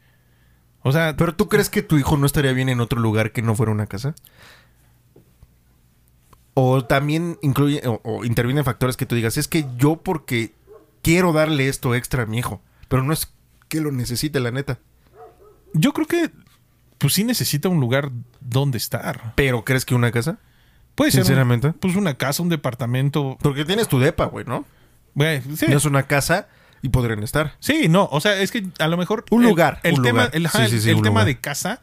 O sea, Pero tú crees que tu hijo no estaría bien en otro lugar que no fuera una casa? O también incluye o, o intervienen factores que tú digas, es que yo porque quiero darle esto extra a mi hijo, pero no es que lo necesite, la neta. yo creo que pues sí necesita un lugar donde estar. Pero ¿crees que una casa? Puede ser un- Sinceramente. pues una casa, un departamento. Porque tienes tu depa, güey, ¿no? Güey, sí. No es una casa y podrían estar. Sí, no, o sea, es que a lo mejor Un el- lugar, el, un tema, lugar. el, ajá, Sí, sí, el- sí, el un tema lugar. de casa,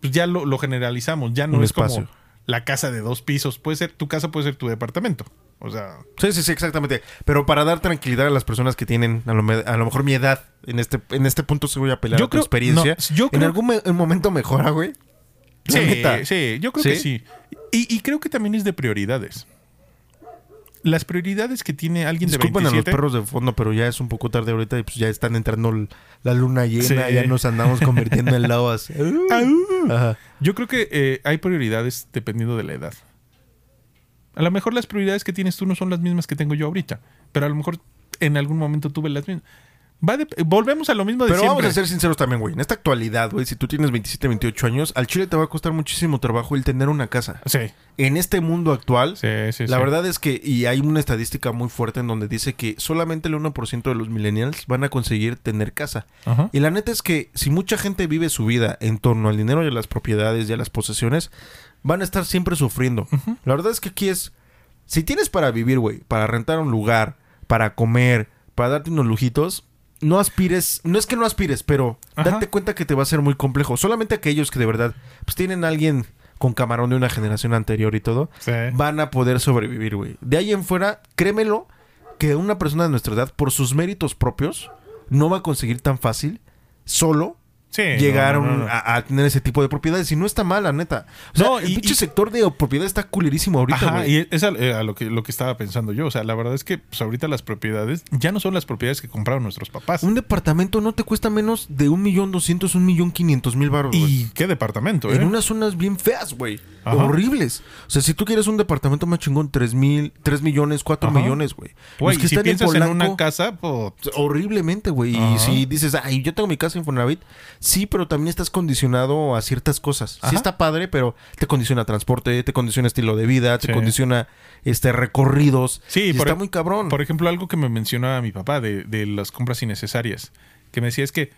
pues ya lo, lo generalizamos, ya no Un es espacio. como la casa de dos pisos, puede ser tu casa, puede ser tu departamento. O sea, Sí, sí, sí, exactamente. Pero para dar tranquilidad a las personas que tienen a lo, a lo mejor mi edad, en este, en este punto se voy a apelar Yo a tu creo- experiencia. no, yo en algún me- momento mejora, güey. Sí, neta. sí, yo creo ¿Sí? que sí. Y, y creo que también es de prioridades. Las prioridades que tiene alguien Disculpen de a los 27 perros de fondo, pero ya es un poco tarde ahorita y pues ya están entrando la luna llena, Sí. ya nos andamos convirtiendo en [laughs] lobas. Ajá. Yo creo que eh, hay prioridades dependiendo de la edad. A lo mejor las prioridades que tienes tú no son las mismas que tengo yo ahorita, pero a lo mejor en algún momento tuve las mismas. Va de- volvemos a lo mismo de Pero siempre. vamos a ser sinceros también, güey. En esta actualidad, güey, si tú tienes 27, 28 años, al chile te va a costar muchísimo trabajo el tener una casa. Sí, En este mundo actual, sí, sí. la sí. verdad es que, y hay una estadística muy fuerte en donde dice que solamente el 1% de los millennials van a conseguir tener casa. Ajá. Y la neta es que si mucha gente vive su vida en torno al dinero y a las propiedades y a las posesiones, van a estar siempre sufriendo. La verdad es que aquí es, si tienes para vivir, güey, para rentar un lugar, para comer, para darte unos lujitos, no aspires, no es que no aspires, pero Ajá. date cuenta que te va a ser muy complejo. Solamente aquellos que de verdad, pues tienen a alguien con camarón de una generación anterior y todo, Sí. van a poder sobrevivir, güey. De ahí en fuera, créemelo, que una persona de nuestra edad, por sus méritos propios, no va a conseguir tan fácil, solo, Sí, llegar no, no, a un- no, no. A, a tener ese tipo de propiedades. Y no está mal, la neta. O sea, No, el y- pinche y- sector de propiedad está culerísimo ahorita, Ajá, y es a, eh, a lo, que, lo que estaba pensando yo. O sea, la verdad es que pues, ahorita las propiedades ya no son las propiedades que compraron nuestros papás. Un departamento no te cuesta menos de un millón doscientos, un millón quinientos mil baros. ¿Y qué departamento, eh? En unas zonas bien feas, güey. Horribles. O sea, si tú quieres un departamento más chingón, tres mil, tres millones, cuatro millones, güey. Güey, si piensas en, Polanco- una casa, pues... horriblemente, güey. Y si dices, ay, yo tengo mi casa en Infonavit, sí, pero también estás condicionado a ciertas cosas. Sí está padre, pero te condiciona transporte, te condiciona estilo de vida, te Sí. condiciona este recorridos. Sí, Y por está e- muy cabrón. Por ejemplo, algo que me mencionaba mi papá de, de las compras innecesarias, que me decía es que,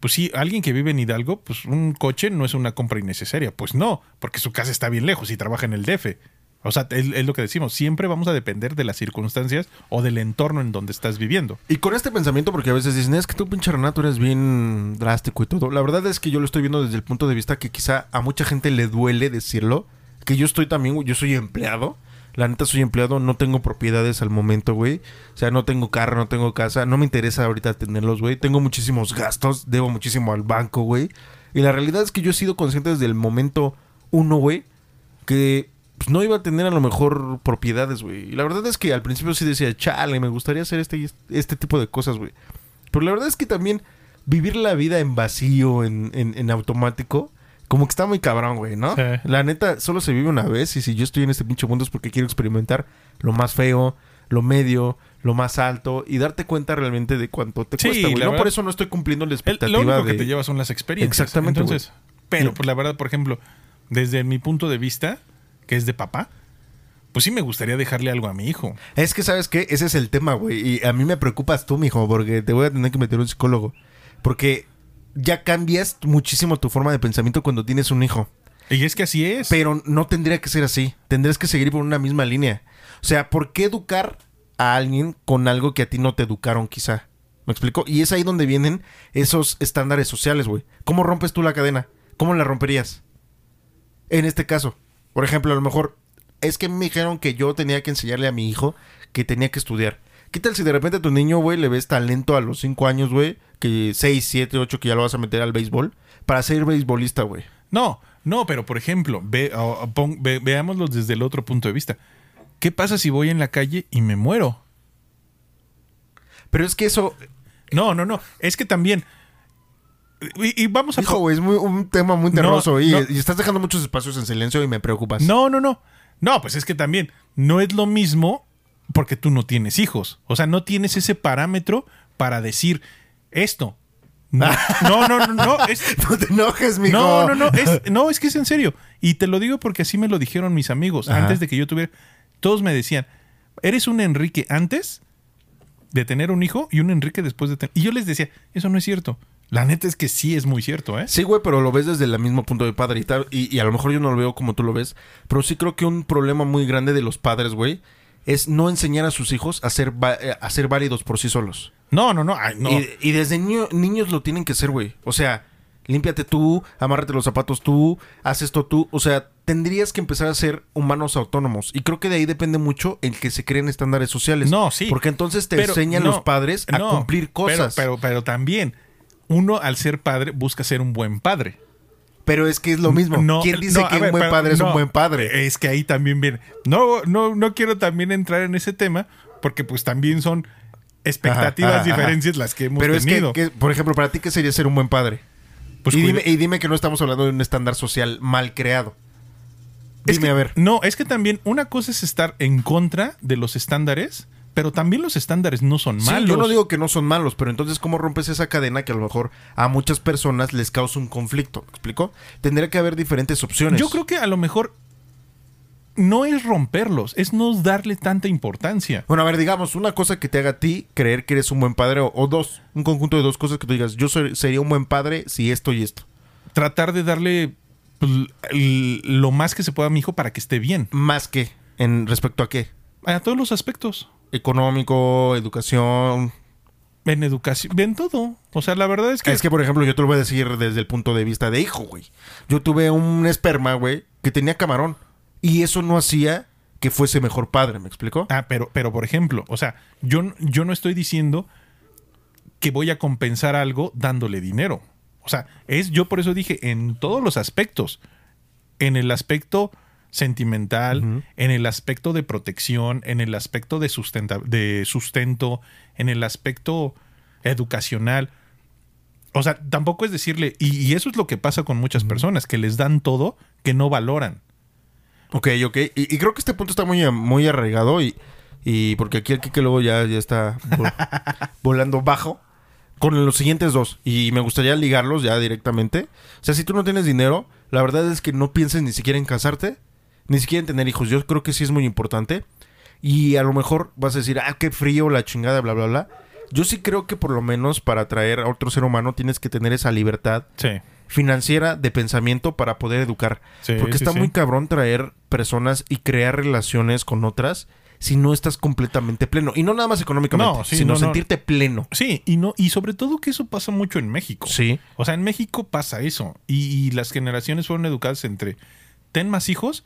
pues sí, alguien que vive en Hidalgo, pues un coche no es una compra innecesaria. Pues no, porque su casa está bien lejos y trabaja en el DF. O sea, es, lo que decimos, siempre vamos a depender de las circunstancias o del entorno en donde estás viviendo. Y con este pensamiento, porque a veces dicen, es que tú, pinche Renato, eres bien drástico y todo. La verdad es que yo lo estoy viendo desde el punto de vista que quizá a mucha gente le duele decirlo. Que yo estoy también, yo soy empleado. La neta soy empleado, no tengo propiedades al momento, güey. O sea, no tengo carro, no tengo casa. No me interesa ahorita tenerlos, güey. Tengo muchísimos gastos, debo muchísimo al banco, güey. Y la realidad es que yo he sido consciente desde el momento uno, güey, que pues no iba a tener a lo mejor propiedades, güey. Y la verdad es que al principio sí decía, chale, me gustaría hacer este, este tipo de cosas, güey. Pero la verdad es que también vivir la vida en vacío, en, en, en automático, como que está muy cabrón, güey, ¿no? Sí. La neta, solo se vive una vez y si yo estoy en este pinche mundo es porque quiero experimentar lo más feo, lo medio, lo más alto y darte cuenta realmente de cuánto te Sí, cuesta, güey. No verdad- por eso no estoy cumpliendo la El- lo único de... que te lleva son las experiencias. Exactamente, Entonces, güey. pero pues la verdad, por ejemplo, desde mi punto de vista, que es de papá, pues sí me gustaría dejarle algo a mi hijo. Es que, ¿sabes qué? Ese es el tema, güey. Y a mí me preocupas tú, mijo, porque te voy a tener que meter un psicólogo. Porque ya cambias muchísimo tu forma de pensamiento cuando tienes un hijo. Y es que así es. Pero no tendría que ser así. Tendrías que seguir por una misma línea. O sea, ¿por qué educar a alguien con algo que a ti no te educaron, quizá? ¿Me explico? Y es ahí donde vienen esos estándares sociales, güey. ¿Cómo rompes tú la cadena? ¿Cómo la romperías? En este caso, por ejemplo, a lo mejor es que me dijeron que yo tenía que enseñarle a mi hijo que tenía que estudiar. ¿Qué tal si de repente a tu niño, güey, le ves talento a los 5 años, güey? Que 6, 7, 8, que ya lo vas a meter al béisbol. Para ser beisbolista, güey. No, no, pero por ejemplo, ve, pon- ve- veámoslo desde el otro punto de vista. ¿Qué pasa si voy en la calle y me muero? Pero es que eso, No, no, no. Es que también. Y, y vamos a. Hijo, güey, es muy- un tema muy terroso No, y, no. y estás dejando muchos espacios en silencio y me preocupas. No, no, no. No, pues es que también no es lo mismo porque tú no tienes hijos. O sea, no tienes ese parámetro para decir esto. [laughs] No, no, no, no, no, es, [laughs] No te enojes, mijo. no, no, no, es, no, es que es en serio. Y te lo digo porque así me lo dijeron mis amigos Ajá. antes de que yo tuviera. Todos me decían, eres un Enrique antes de tener un hijo y un Enrique después de tener. Y yo les decía, eso no es cierto. La neta es que sí es muy cierto, ¿eh? Sí, güey, pero lo ves desde el mismo punto de padre y tal. Y, y a lo mejor yo no lo veo como tú lo ves. Pero sí creo que un problema muy grande de los padres, güey, es no enseñar a sus hijos a ser, eh, a ser válidos por sí solos. No, no, no. ay, no. Y, y desde niño- niños lo tienen que ser, güey. O sea, límpiate tú, amárrate los zapatos tú, haz esto tú. O sea, tendrías que empezar a ser humanos autónomos. Y creo que de ahí depende mucho el que se creen estándares sociales. No, sí. Porque entonces te Pero enseñan no, los padres a no, cumplir cosas. Pero, pero, pero también, uno al ser padre busca ser un buen padre. Pero es que es lo mismo. No, ¿Quién dice no, que un buen pero padre es no, un buen padre? Es que ahí también viene. No, no, no quiero también entrar en ese tema, porque pues también son expectativas Ajá, ajá, ajá. diferencias las que hemos Pero es que, tenido. que, por ejemplo, para ti, ¿qué sería ser un buen padre? Pues y, dime, y dime que no estamos hablando de un estándar social mal creado. Es Dime que- a ver. No, es que también una cosa es estar en contra de los estándares, pero también los estándares no son Sí, malos. yo no digo que no son malos, pero entonces, ¿cómo rompes esa cadena que a lo mejor a muchas personas les causa un conflicto? ¿Me explico? Tendría que haber diferentes opciones. Yo creo que a lo mejor no es romperlos, es no darle tanta importancia. Bueno, a ver, digamos, una cosa que te haga a ti creer que eres un buen padre, o, o dos, un conjunto de dos cosas que tú digas, yo soy- sería un buen padre si esto y esto. Tratar de darle pues, lo más que se pueda a mi hijo para que esté bien. Más que, en respecto a qué? A todos los aspectos. Económico, educación. En educación, en todo. O sea, la verdad es que. Es que, por ejemplo, yo te lo voy a decir desde el punto de vista de hijo, güey. Yo tuve un esperma, güey, que tenía camarón. Y eso no hacía que fuese mejor padre, ¿me explico? Ah, pero, pero por ejemplo, o sea, yo, yo no estoy diciendo que voy a compensar algo dándole dinero. O sea, es, yo por eso dije, en todos los aspectos. En el aspecto sentimental, en el aspecto de protección, en el aspecto de, sustenta- de sustento, en el aspecto educacional. O sea, tampoco es decirle, y, y eso es lo que pasa con muchas personas, que les dan todo que no valoran. Ok, ok. Y, y creo que este punto está muy, muy arraigado y, y porque aquí el que luego ya, ya está vo- [laughs] volando bajo con los siguientes dos. Y me gustaría ligarlos ya directamente. O sea, si tú no tienes dinero, la verdad es que no pienses ni siquiera en casarte, ni siquiera en tener hijos. Yo creo que sí es muy importante. Y a lo mejor vas a decir, ah, qué frío, la chingada, bla, bla, bla. Yo sí creo que por lo menos para atraer a otro ser humano tienes que tener esa libertad Sí. financiera de pensamiento para poder educar. Sí, Porque sí, está muy cabrón traer personas y crear relaciones con otras si no estás completamente pleno. Y no nada más económicamente, No, sí, sino no, no. sentirte pleno. Sí, y no, y sobre todo que eso pasa mucho en México. Sí. O sea, en México pasa eso. Y, y las generaciones fueron educadas entre ten más hijos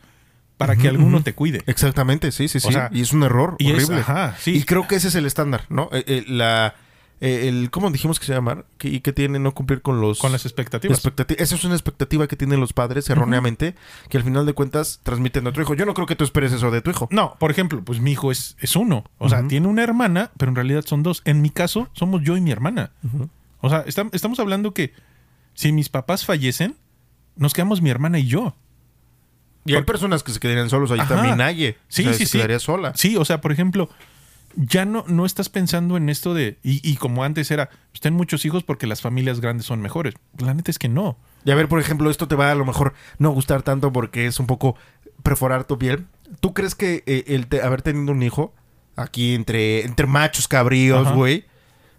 para que alguno te cuide. Exactamente, sí, sí, sí. Sea, y es un error y es- horrible. ajá, sí. Y creo que ese es el estándar, ¿no? Eh, eh, la, eh, el ¿cómo dijimos que se llama? Y que tiene no cumplir con los Con las expectativas. expectati- Esa es una expectativa que tienen los padres erróneamente, que al final de cuentas transmiten a tu hijo. Yo no creo que tú esperes eso de tu hijo. No, por ejemplo, pues mi hijo es, es uno. O sea, tiene una hermana, pero en realidad son dos. En mi caso, somos yo y mi hermana. O sea, estam- estamos hablando que si mis papás fallecen, nos quedamos mi hermana y yo. Y hay personas que se quedarían solos. Ahí Ajá. también Naye. Sí, o sea, sí, se sí. quedaría sola. Sí, o sea, por ejemplo, ya no, no estás pensando en esto de. Y, y como antes era, pues ten muchos hijos porque las familias grandes son mejores. La neta es que no. Y a ver, por ejemplo, esto te va a lo mejor no gustar tanto porque es un poco perforar tu piel. ¿Tú crees que eh, el te- haber tenido un hijo aquí entre, entre machos cabríos, güey,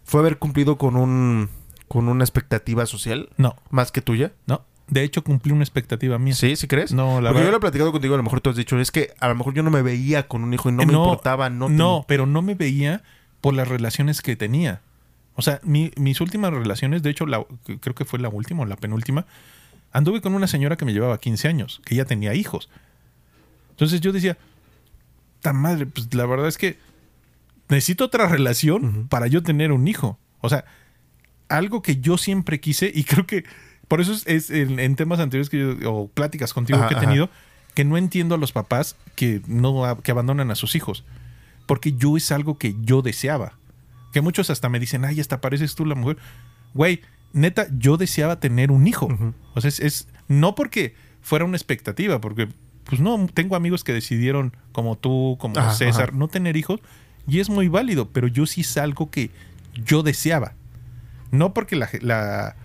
fue haber cumplido con un con una expectativa social No, más que tuya? no. De hecho, cumplí una expectativa mía. ¿Sí? ¿Sí crees? No, la Porque yo verdad- lo he platicado contigo, a lo mejor tú has dicho, es que a lo mejor yo no me veía con un hijo y no me No, importaba, no, te- No, pero no me veía por las relaciones que tenía. O sea, mi- mis últimas relaciones, de hecho, la- creo que fue la última o la penúltima, anduve con una señora que me llevaba 15 años, que ya tenía hijos. Entonces yo decía, tan madre, pues la verdad es que necesito otra relación para yo tener un hijo. O sea, algo que yo siempre quise y creo que por eso es, es en, en temas anteriores que yo, o pláticas contigo Ajá, que he ajá. tenido, que no entiendo a los papás que no que abandonan a sus hijos. Porque yo es algo que yo deseaba. Que muchos hasta me dicen, ay, hasta pareces tú la mujer. Güey, neta, yo deseaba tener un hijo. O sea, es, es- no porque fuera una expectativa, porque pues no, tengo amigos que decidieron, como tú, como Ajá, César, no tener hijos. Y es muy válido, pero yo sí es algo que yo deseaba. No porque la, la,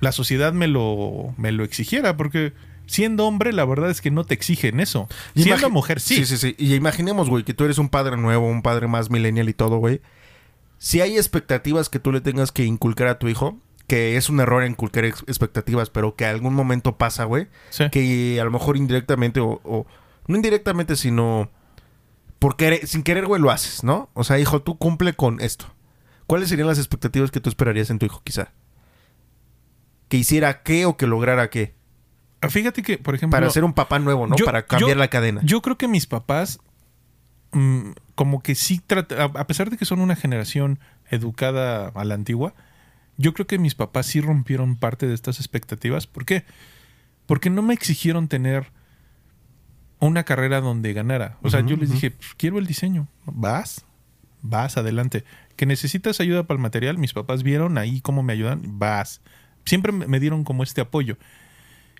la sociedad me lo, me lo exigiera, porque siendo hombre, la verdad es que no te exigen eso. Y Siendo mujer, sí. Sí, sí, sí. Y imaginemos, güey, que tú eres un padre nuevo, un padre más millennial y todo, güey. Si hay expectativas que tú le tengas que inculcar a tu hijo, que es un error inculcar ex- expectativas, pero que algún momento pasa, güey, Sí. que a lo mejor indirectamente o, o- no indirectamente, sino por querer- sin querer, güey, lo haces, ¿no? O sea, hijo, tú cumple con esto. ¿Cuáles serían las expectativas que tú esperarías en tu hijo, quizá? Que hiciera qué o que lograra qué. Fíjate que, por ejemplo... Para ser un papá nuevo, ¿no? yo- Para cambiar yo- la cadena. Yo creo que mis papás, mm, como que sí, trata- a pesar de que son una generación educada a la antigua, yo creo que mis papás sí rompieron parte de estas expectativas. ¿Por qué? Porque no me exigieron tener una carrera donde ganara. O sea, yo les dije, "Pues, quiero el diseño. Vas, vas, adelante. Que necesitas ayuda para el material, mis papás vieron ahí cómo me ayudan, vas. Siempre me dieron como este apoyo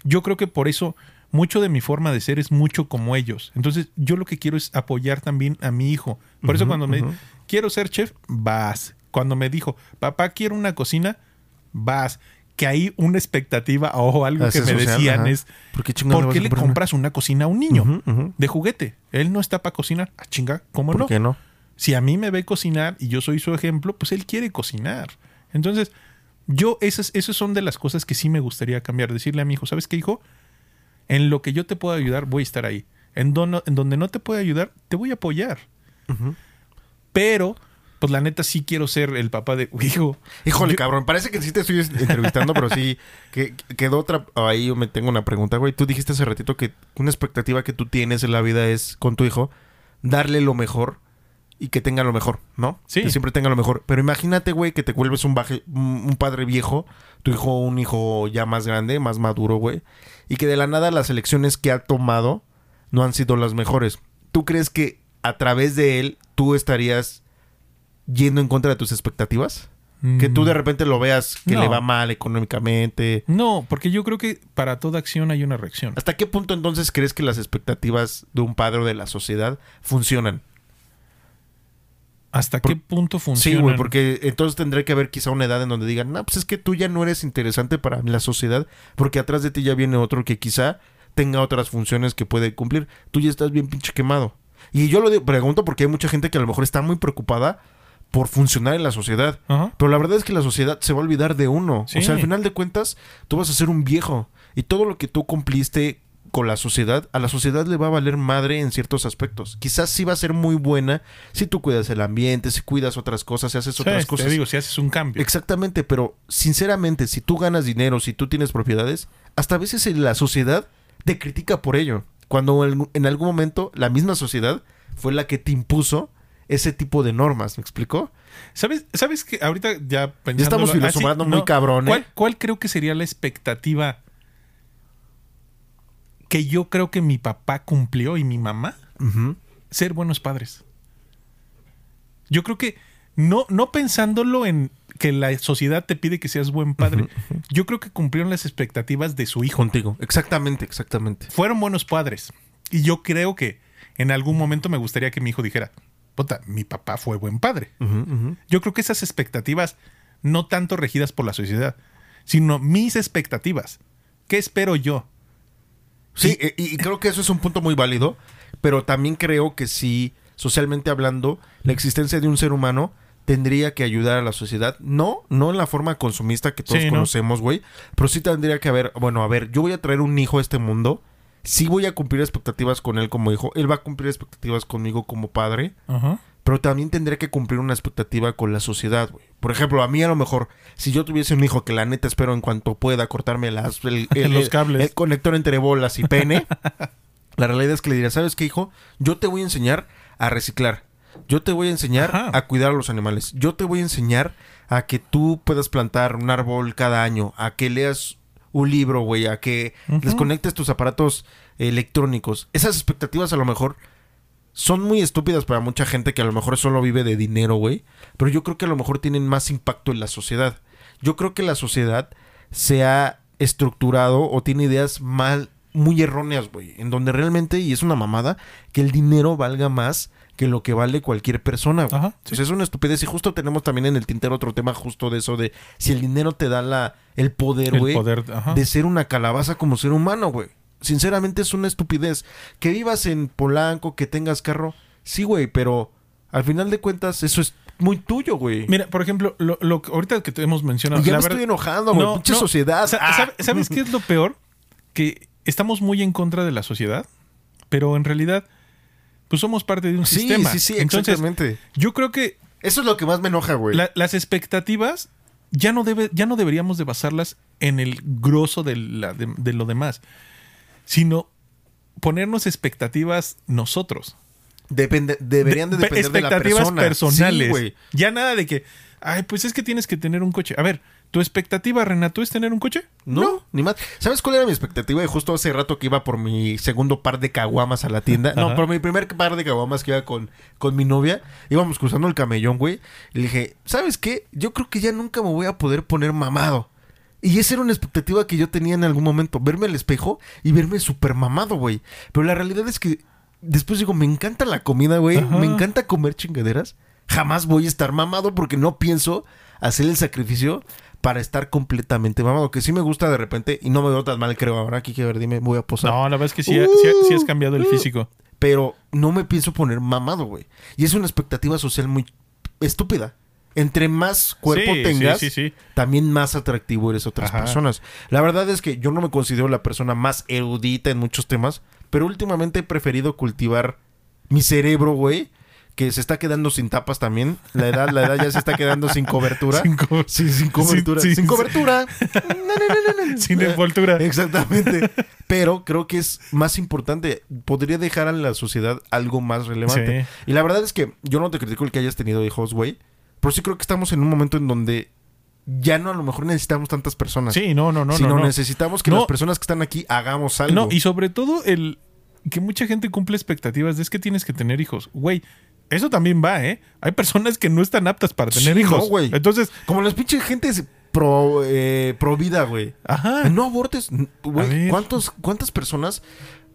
yo creo que por eso mucho de mi forma de ser es mucho como ellos. Entonces, yo lo que quiero es apoyar también a mi hijo. Por eso cuando me ujú. quiero ser chef, vas. Cuando me dijo, papá, quiero una cocina, vas. Que hay una expectativa o algo que me social, decían ajá. es, ¿Por qué chingados ¿por vas qué a le compras una cocina a un niño de juguete? Él no está para cocinar. Ah, chinga, ¿cómo ¿Por no? qué no? si a mí me ve cocinar y yo soy su ejemplo, pues él quiere cocinar. Entonces, yo, esas, esas son de las cosas que sí me gustaría cambiar. Decirle a mi hijo, ¿sabes qué, hijo? En lo que yo te pueda ayudar, voy a estar ahí. En, dono- en donde no te pueda ayudar, te voy a apoyar. Pero, pues la neta sí quiero ser el papá de... Hijo, Híjole, Yo- cabrón, parece que sí te estoy entrevistando, pero sí [laughs] que, que- quedó otra. Ahí yo me tengo una pregunta, güey. Tú dijiste hace ratito que una expectativa que tú tienes en la vida es con tu hijo darle lo mejor y que tenga lo mejor, ¿no? Sí. Que siempre tenga lo mejor. Pero imagínate, güey, que te vuelves un, baje, un un padre viejo, tu hijo, un hijo ya más grande, más maduro, güey, y que de la nada las elecciones que ha tomado no han sido las mejores. ¿Tú crees que a través de él tú estarías yendo en contra de tus expectativas? Que tú de repente lo veas que No. le va mal económicamente. No, porque yo creo que para toda acción hay una reacción. ¿Hasta qué punto entonces crees que las expectativas de un padre o de la sociedad funcionan? ¿Hasta Por- qué punto funciona? Sí, güey, porque entonces tendría que haber quizá una edad en donde digan, no, pues es que tú ya no eres interesante para la sociedad, porque atrás de ti ya viene otro que quizá tenga otras funciones que puede cumplir. Tú ya estás bien pinche quemado. Y yo lo digo- pregunto porque hay mucha gente que a lo mejor está muy preocupada por funcionar en la sociedad. Ajá. Pero la verdad es que la sociedad se va a olvidar de uno. Sí. O sea, al final de cuentas, tú vas a ser un viejo. Y todo lo que tú cumpliste con la sociedad, a la sociedad le va a valer madre en ciertos aspectos. Quizás sí va a ser muy buena si tú cuidas el ambiente, si cuidas otras cosas, si haces Sí, otras te cosas. digo, si haces un cambio. Exactamente, pero sinceramente, si tú ganas dinero, si tú tienes propiedades, hasta a veces la sociedad te critica por ello. Cuando en algún momento la misma sociedad fue la que te impuso ese tipo de normas, ¿me explicó? ¿Sabes, ¿Sabes que ahorita ya pensando... Ya estamos filosofando muy cabrón, ¿eh? ¿cuál, ¿Cuál creo que sería la expectativa que yo creo que mi papá cumplió y mi mamá? Ser buenos padres. Yo creo que no, no pensándolo en que la sociedad te pide que seas buen padre, yo creo que cumplieron las expectativas de su hijo. Contigo. Exactamente, exactamente. Fueron buenos padres. Y yo creo que en algún momento me gustaría que mi hijo dijera, puta, mi papá fue buen padre. Yo creo que esas expectativas, no tanto regidas por la sociedad, sino mis expectativas. ¿Qué espero yo? Sí, eh, y, y creo que eso es un punto muy válido, pero también creo que sí, socialmente hablando, la existencia de un ser humano tendría que ayudar a la sociedad. No, no en la forma consumista que todos Sí, ¿no? conocemos, güey, pero sí tendría que haber, bueno, a ver, yo voy a traer un hijo a este mundo, sí voy a cumplir expectativas con él como hijo, él va a cumplir expectativas conmigo como padre, Ajá. Pero también tendría que cumplir una expectativa con la sociedad, güey. Por ejemplo, a mí a lo mejor, si yo tuviese un hijo que la neta espero en cuanto pueda cortarme las, el, [laughs] el- Los cables. el conector entre bolas y pene, [laughs] la realidad es que le diría, ¿sabes qué, hijo? Yo te voy a enseñar a reciclar. Yo te voy a enseñar Ajá. a cuidar a los animales. Yo te voy a enseñar a que tú puedas plantar un árbol cada año, a que leas un libro, güey, a que desconectes tus aparatos electrónicos. Esas expectativas a lo mejor son muy estúpidas para mucha gente que a lo mejor solo vive de dinero, güey. Pero yo creo que a lo mejor tienen más impacto en la sociedad. Yo creo que la sociedad se ha estructurado o tiene ideas mal, muy erróneas, güey. En donde realmente, y es una mamada, que el dinero valga más que lo que vale cualquier persona, güey. Ajá, Pues es una estupidez. Y justo tenemos también en el tintero otro tema justo de eso de si el dinero te da la, el poder, güey, de ser una calabaza como ser humano, güey. Sinceramente es una estupidez. Que vivas en Polanco, que tengas carro, sí, güey, pero al final de cuentas eso es muy tuyo, güey. Mira, por ejemplo, lo, lo ahorita que te hemos mencionado. Ya la me verdad- estoy enojando, güey. No, sociedad. Ah. ¿sabe- ¿Sabes qué es lo peor? Que estamos muy en contra de la sociedad, pero en realidad, pues somos parte de un Sí, sistema. sí, sí, Entonces, exactamente. yo creo que Eso es lo que más me enoja, güey. la- las expectativas ya no, debe, ya no deberíamos de basarlas en el grosso de, la- de- de lo demás, sino ponernos expectativas nosotros. Depende, deberían de, Pe- depender de la expectativas persona. personales. Sí, ya nada de que, ay, pues es que tienes que tener un coche. A ver, ¿tu expectativa, Renato, es tener un coche? No, ni más. ¿Sabes cuál era mi expectativa? Y justo hace rato que iba por mi segundo par de caguamas a la tienda. No, por mi primer par de caguamas que iba con, con mi novia. Íbamos cruzando el camellón, güey. Y le dije, ¿sabes qué? Yo creo que ya nunca me voy a poder poner mamado. Y esa era una expectativa que yo tenía en algún momento. Verme al espejo y verme súper mamado, güey. Pero la realidad es que después digo, me encanta la comida, güey. Ajá. Me encanta comer chingaderas. Jamás voy a estar mamado porque no pienso hacer el sacrificio para estar completamente mamado. Que sí me gusta de repente y no me veo tan mal, creo. Ahora aquí que ver, dime, voy a posar. No, la verdad es que sí, sí ha- sí has cambiado Uh. el físico. Pero no me pienso poner mamado, güey. Y es una expectativa social muy estúpida. Entre más cuerpo Sí, tengas, sí, sí, sí. también más atractivo eres a otras Ajá. personas. La verdad es que yo no me considero la persona más erudita en muchos temas, pero últimamente he preferido cultivar mi cerebro, güey, que se está quedando sin tapas también. La edad, la edad ya se está quedando sin cobertura. [laughs] Sin co- Sí, sin cobertura. Sin sí. cobertura. [laughs] Sin [laughs] envoltura. Exactamente. Pero creo que es más importante. Podría dejar a la sociedad algo más relevante. Y la verdad es que yo no te critico el que hayas tenido hijos, güey. Pero sí creo que estamos en un momento en donde ya no a lo mejor necesitamos tantas personas. Sí, no, no, no, sino no, no. necesitamos que No. las personas que están aquí hagamos algo. No, y sobre todo el que mucha gente cumple expectativas de es que tienes que tener hijos. Güey, eso también va, ¿eh? Hay personas que no están aptas para tener Sí, hijos. no, güey. Entonces, Como las pinches gentes pro, eh, pro vida, güey. ajá. No abortes. Güey. ¿cuántos, ¿cuántas personas,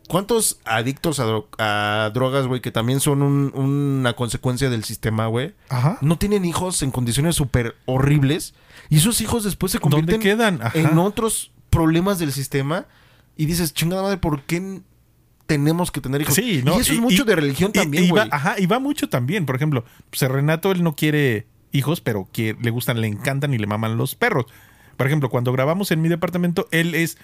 cuántos adictos a, dro- a drogas, güey, que también son un- una consecuencia del sistema, güey? Ajá. No tienen hijos en condiciones súper horribles. Y esos hijos después se ¿Dónde convierten quedan? Ajá. en otros problemas del sistema. Y dices, chingada madre, ¿por qué tenemos que tener hijos? Sí, ¿no? Y eso es mucho de religión también, güey. ajá, y va mucho también. Por ejemplo, pues Renato, él no quiere hijos, pero que le gustan, le encantan y le maman los perros. Por ejemplo, cuando grabamos en mi departamento, él es.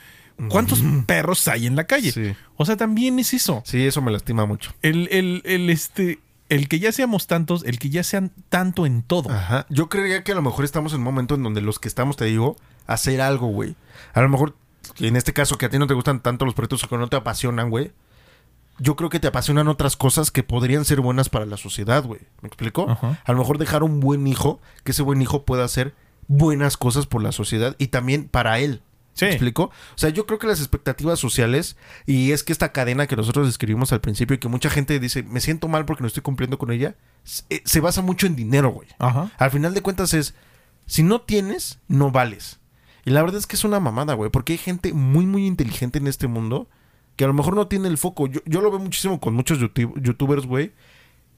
¿Cuántos perros hay en la calle? Sí. O sea, también es eso. Sí, eso me lastima mucho. El, el, el, este. El que ya seamos tantos, el que ya sean tanto en todo. Ajá. Yo creería que a lo mejor estamos en un momento en donde los que estamos, te digo, hacer algo, güey. A lo mejor, en este caso, que a ti no te gustan tanto los proyectos o que no te apasionan, güey. yo creo que te apasionan otras cosas que podrían ser buenas para la sociedad, güey. ¿Me explico? Ajá. A lo mejor dejar un buen hijo, que ese buen hijo pueda hacer buenas cosas por la sociedad y también para él. Sí. ¿Me explico? O sea, yo creo que las expectativas sociales, y es que esta cadena que nosotros describimos al principio y que mucha gente dice, me siento mal porque no estoy cumpliendo con ella, se, eh, se basa mucho en dinero, güey. Ajá. Al final de cuentas es, si no tienes, no vales. Y la verdad es que es una mamada, güey, porque hay gente muy, muy inteligente en este mundo que a lo mejor no tiene el foco. Yo, yo lo veo muchísimo con muchos youtu- youtubers, güey,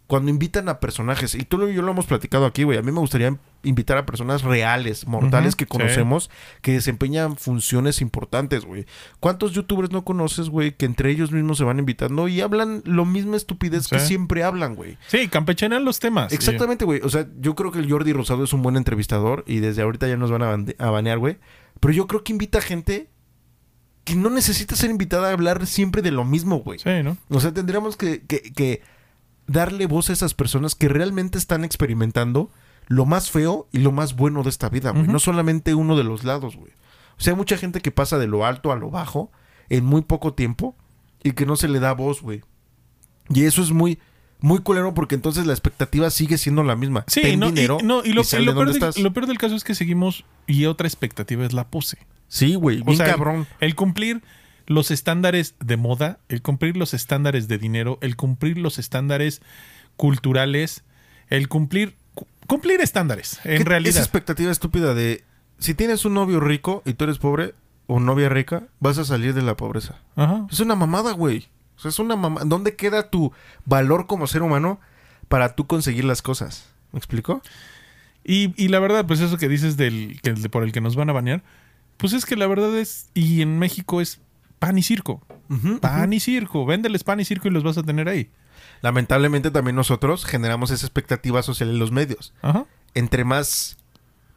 cuando invitan a personajes. Y tú y yo lo hemos platicado aquí, güey. A mí me gustaría invitar a personas reales, mortales que sí. conocemos, que desempeñan funciones importantes, güey. ¿Cuántos youtubers no conoces, güey, que entre ellos mismos se van invitando y hablan lo mismo estupidez que siempre hablan, güey? Sí, campechanean los temas. Exactamente, güey. O sea, yo creo que el Jordi Rosado es un buen entrevistador y desde ahorita ya nos van a, a banear, güey. Pero yo creo que invita gente que no necesita ser invitada a hablar siempre de lo mismo, güey. Sí, ¿no? O sea, tendríamos que, que- que darle voz a esas personas que realmente están experimentando lo más feo y lo más bueno de esta vida, güey. No solamente uno de los lados, güey. O sea, hay mucha gente que pasa de lo alto a lo bajo en muy poco tiempo y que no se le da voz, güey. Y eso es muy, muy culero porque entonces la expectativa sigue siendo la misma. Sí, Ten no, y- dinero no, y lo, sal y lo peor lo peor del caso es que seguimos y otra expectativa es la pose. Sí, güey, bien sea, el- cabrón. El, cumplir los estándares de moda, el cumplir los estándares de dinero, el cumplir los estándares culturales, el cumplir cu- cumplir estándares, en ¿Qué- realidad. Esa expectativa estúpida de si tienes un novio rico y tú eres pobre o novia rica, vas a salir de la pobreza. Ajá. Es una mamada, güey. O sea, es una mamada. ¿Dónde queda tu valor como ser humano para tú conseguir las cosas? ¿Me explico? Y, y la verdad, pues eso que dices del que, de- por el que nos van a banear, pues es que la verdad es, y en México es pan y circo. Pan y circo. Véndeles pan y circo y los vas a tener ahí. Lamentablemente también nosotros generamos esa expectativa social en los medios. Ajá. Entre más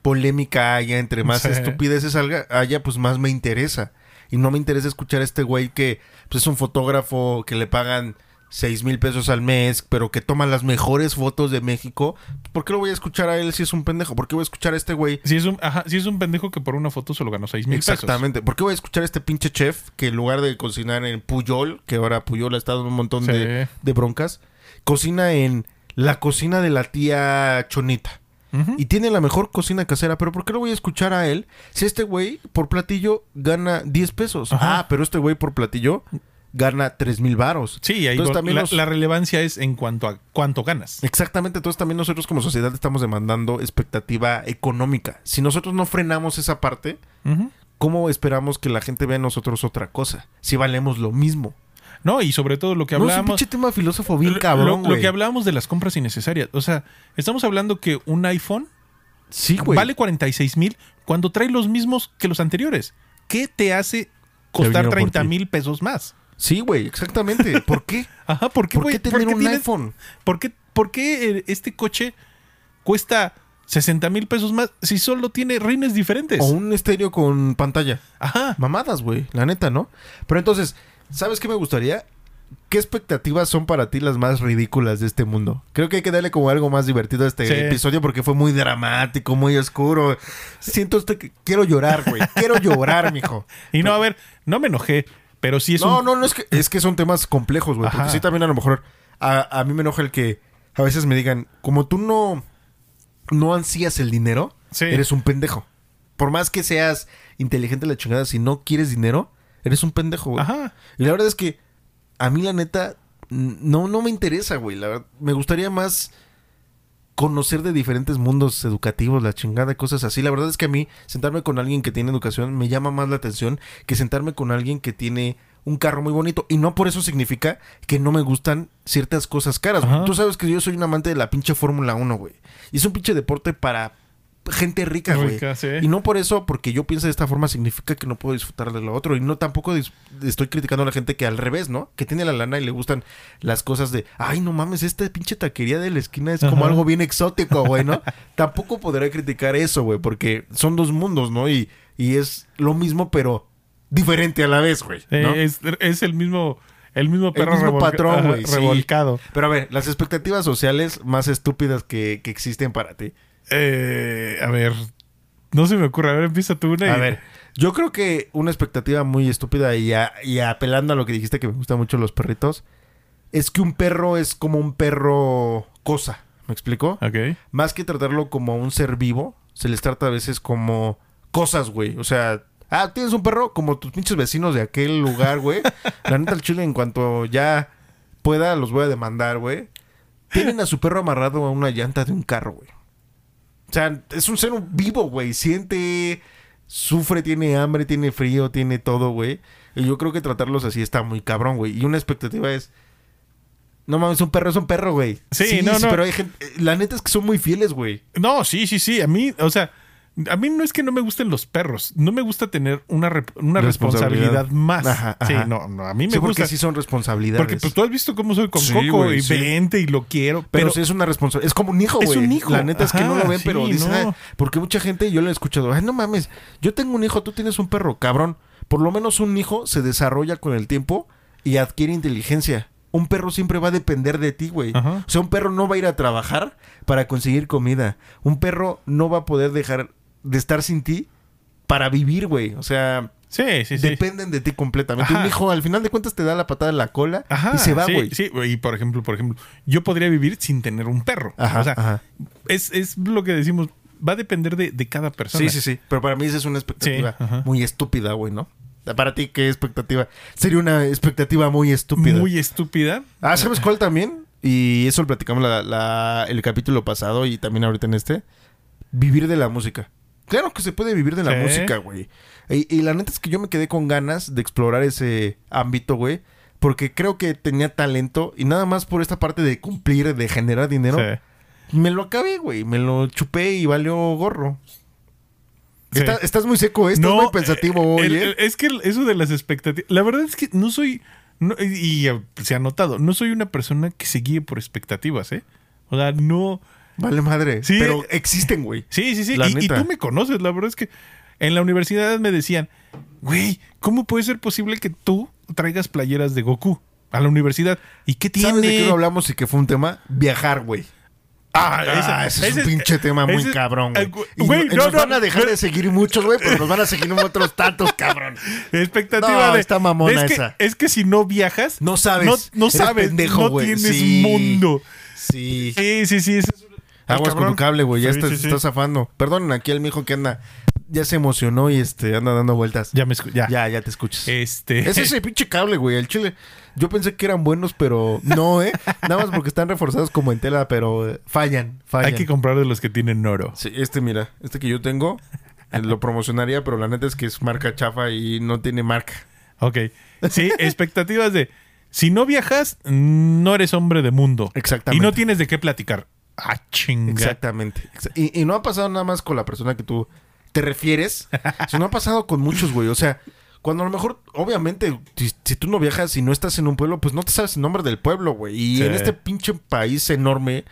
polémica haya, entre más Sí. estupideces salga, haya, pues más me interesa. Y no me interesa escuchar a este güey que pues, es un fotógrafo que le pagan seis mil pesos al mes, pero que toma las mejores fotos de México. ¿Por qué lo voy a escuchar a él si es un pendejo? ¿Por qué voy a escuchar a este güey Si es un, ajá, si es un pendejo que por una foto solo ganó seis mil pesos. Exactamente. ¿Por qué voy a escuchar a este pinche chef que en lugar de cocinar en Puyol, que ahora Puyol ha estado en un montón Sí. de, de broncas, cocina en la cocina de la tía Chonita? Y tiene la mejor cocina casera, pero ¿por qué lo voy a escuchar a él si este güey por platillo gana 10 pesos? Ajá. Ah, pero este güey por platillo gana 3 mil varos. Sí, ahí Entonces también la, los- la relevancia es en cuanto a cuánto ganas. Exactamente, entonces también nosotros como sociedad estamos demandando expectativa económica. Si nosotros no frenamos esa parte. ¿cómo esperamos que la gente vea en nosotros otra cosa? Si valemos lo mismo. No, y sobre todo lo que No, es un hablábamos. pinche tema filósofo bien cabrón, lo, lo que hablábamos de las compras innecesarias. O sea, estamos hablando que un iPhone Sí, güey. vale 46 mil cuando trae los mismos que los anteriores. ¿Qué te hace costar vinieron por 30 ti. mil pesos más? Sí, güey, exactamente. ¿Por qué? [laughs] Ajá, ¿por qué, ¿Por qué tener un tienes- iPhone? ¿Por qué, por qué, eh, este coche cuesta 60 mil pesos más si solo tiene rines diferentes? O un estéreo con pantalla. Ajá. Mamadas, güey, la neta, ¿no? Pero entonces, ¿sabes qué me gustaría? ¿Qué expectativas son para ti las más ridículas de este mundo? Creo que hay que darle como algo más divertido a este Sí. episodio porque fue muy dramático, muy oscuro. Siento este que quiero llorar, güey. Quiero llorar, mijo. [laughs] Y no, a ver, no me enojé, pero sí es no, un... no, no, es que, es que son temas complejos, güey. Porque sí también a lo mejor a, a mí me enoja el que a veces me digan, como tú no, no ansías el dinero, Sí. eres un pendejo. Por más que seas inteligente la chingada, si no quieres dinero, eres un pendejo, güey. Ajá. Y la verdad es que a mí la neta no, no me interesa, güey. La verdad, me gustaría más conocer de diferentes mundos educativos, la chingada, cosas así. La verdad es que a mí sentarme con alguien que tiene educación me llama más la atención que sentarme con alguien que tiene un carro muy bonito. Y no por eso significa que no me gustan ciertas cosas caras. Ajá. Tú sabes que yo soy un amante de la pinche Fórmula 1, güey. Y es un pinche deporte para gente rica, güey. Rica, sí. Y no por eso, porque yo pienso de esta forma, significa que no puedo disfrutar de lo otro. Y no tampoco estoy criticando a la gente que al revés, ¿no? Que tiene la lana y le gustan las cosas de, ay, no mames, esta pinche taquería de la esquina es como Ajá. algo bien exótico, güey, ¿no? [laughs] tampoco podré criticar eso, güey, porque son dos mundos, ¿no? Y, y es lo mismo, pero diferente a la vez, güey. Eh, ¿no? es, es el mismo el mismo perro mismo revolca- patrón, güey, sí. revolcado. Pero a ver, las expectativas sociales más estúpidas que, que existen para ti. Eh, a ver, no se me ocurre. A ver, empieza tú una. y- A ver, yo creo que una expectativa muy estúpida y, a- y apelando a lo que dijiste que me gustan mucho los perritos, es que un perro es como un perro cosa. ¿Me explico? Ok. Más que tratarlo como un ser vivo, se les trata a veces como cosas, güey. O sea, ah, tienes un perro como tus pinches vecinos de aquel lugar, güey. [laughs] La neta, el chile, en cuanto ya pueda, los voy a demandar, güey. Tienen a su perro amarrado a una llanta de un carro, güey. O sea, es un ser vivo, güey. Siente, sufre, tiene hambre, tiene frío, tiene todo, güey. Y yo creo que tratarlos así está muy cabrón, güey. Y una expectativa es. No mames, un perro es un perro, güey. Sí, no, no. Pero hay gente. La neta es que son muy fieles, güey. No, sí, sí, sí. A mí, o sea, a mí no es que no me gusten los perros. No me gusta tener una, rep- una Responsabilidad. responsabilidad más. Ajá, Sí, no, no. A mí me Sí, porque gusta. sí son responsabilidades. Porque pues tú has visto cómo soy con Sí, Coco y vente y lo quiero. Pero, Pero, sí es una responsabilidad. Es como un hijo, Es güey. un hijo. La neta es que no lo ven, pero dicen, porque mucha gente, yo lo he escuchado, ay, no mames, yo tengo un hijo, tú tienes un perro, cabrón. Por lo menos un hijo se desarrolla con el tiempo y adquiere inteligencia. Un perro siempre va a depender de ti, güey. O sea, un perro no va a ir a trabajar para conseguir comida. Un perro no va a poder dejar de estar sin ti para vivir, güey. O sea, sí, sí, sí. dependen de ti completamente. Ajá. Un hijo, al final de cuentas, te da la patada en la cola Ajá, y se va, sí, güey. Sí, y por ejemplo, por ejemplo, yo podría vivir sin tener un perro. Ajá, o sea. Es, es lo que decimos, va a depender de, de cada persona. Sí, sí, sí. Pero para mí esa es una expectativa Sí, muy estúpida, güey, ¿no? Para ti, ¿qué expectativa? Sería una expectativa muy estúpida. Muy estúpida. Ah, ¿sabes cuál también? Y eso lo platicamos la, la- el capítulo pasado y también ahorita en este. Vivir de la música. Claro que se puede vivir de la Sí. música, güey. Y, y la neta es que yo me quedé con ganas de explorar ese ámbito, güey. Porque creo que tenía talento y nada más por esta parte de cumplir, de generar dinero. Sí. Me lo acabé, güey. Me lo chupé y valió gorro. Sí. Está- estás muy seco, ¿eh? estás muy pensativo eh, hoy, el- ¿eh? el- es que eso de las expectativas. La verdad es que no soy. no- y, y, eh, se ha notado, no soy una persona que se guíe por expectativas, ¿eh? O sea, no. Vale madre. Sí. Pero existen, güey. Sí, sí, sí. La Y, tú me conoces, la verdad es que en la universidad me decían, güey, ¿cómo puede ser posible que tú traigas playeras de Goku a la universidad? ¿Y qué tiene? ¿Sabes de qué no hablamos y que fue un tema? Viajar, güey. Ah, Ah, ese, es un pinche tema muy ese- cabrón, güey. Y güey, no- no, nos no, van a dejar de seguir muchos, güey, pero nos van a seguir [laughs] otros tantos, cabrón. Expectativa de. está mamona es que, esa. Es que si no viajas. No sabes. No, sabes. pendejo, no tienes Sí. mundo. Sí. Sí, sí, sí. ese es Aguas con tu cable, güey. Ya Sí, está, sí, se sí. está zafando. Perdonen aquí al mijo que anda. Ya se emocionó y este anda dando vueltas. Ya me ya. Ya, ya te escuchas. Este. Es ese [laughs] pinche cable, güey. El chile. Yo pensé que eran buenos, pero no, ¿eh? Nada más porque están reforzados como en tela, pero eh, fallan, fallan. Hay que comprar de los que tienen oro. Sí, este, mira, este que yo tengo, eh, lo promocionaría, pero la neta es que es marca chafa y no tiene marca. Ok. Sí, [laughs] expectativas de. Si no viajas, no eres hombre de mundo. Exactamente. Y no tienes de qué platicar. Ah, chinga. Exactamente. Exa- Y, y no ha pasado nada más con la persona que tú te refieres, sino ha pasado con muchos, güey. O sea, cuando a lo mejor, obviamente, si, si tú no viajas y no estás en un pueblo, pues no te sabes el nombre del pueblo, güey. Y Sí. en este pinche país enorme,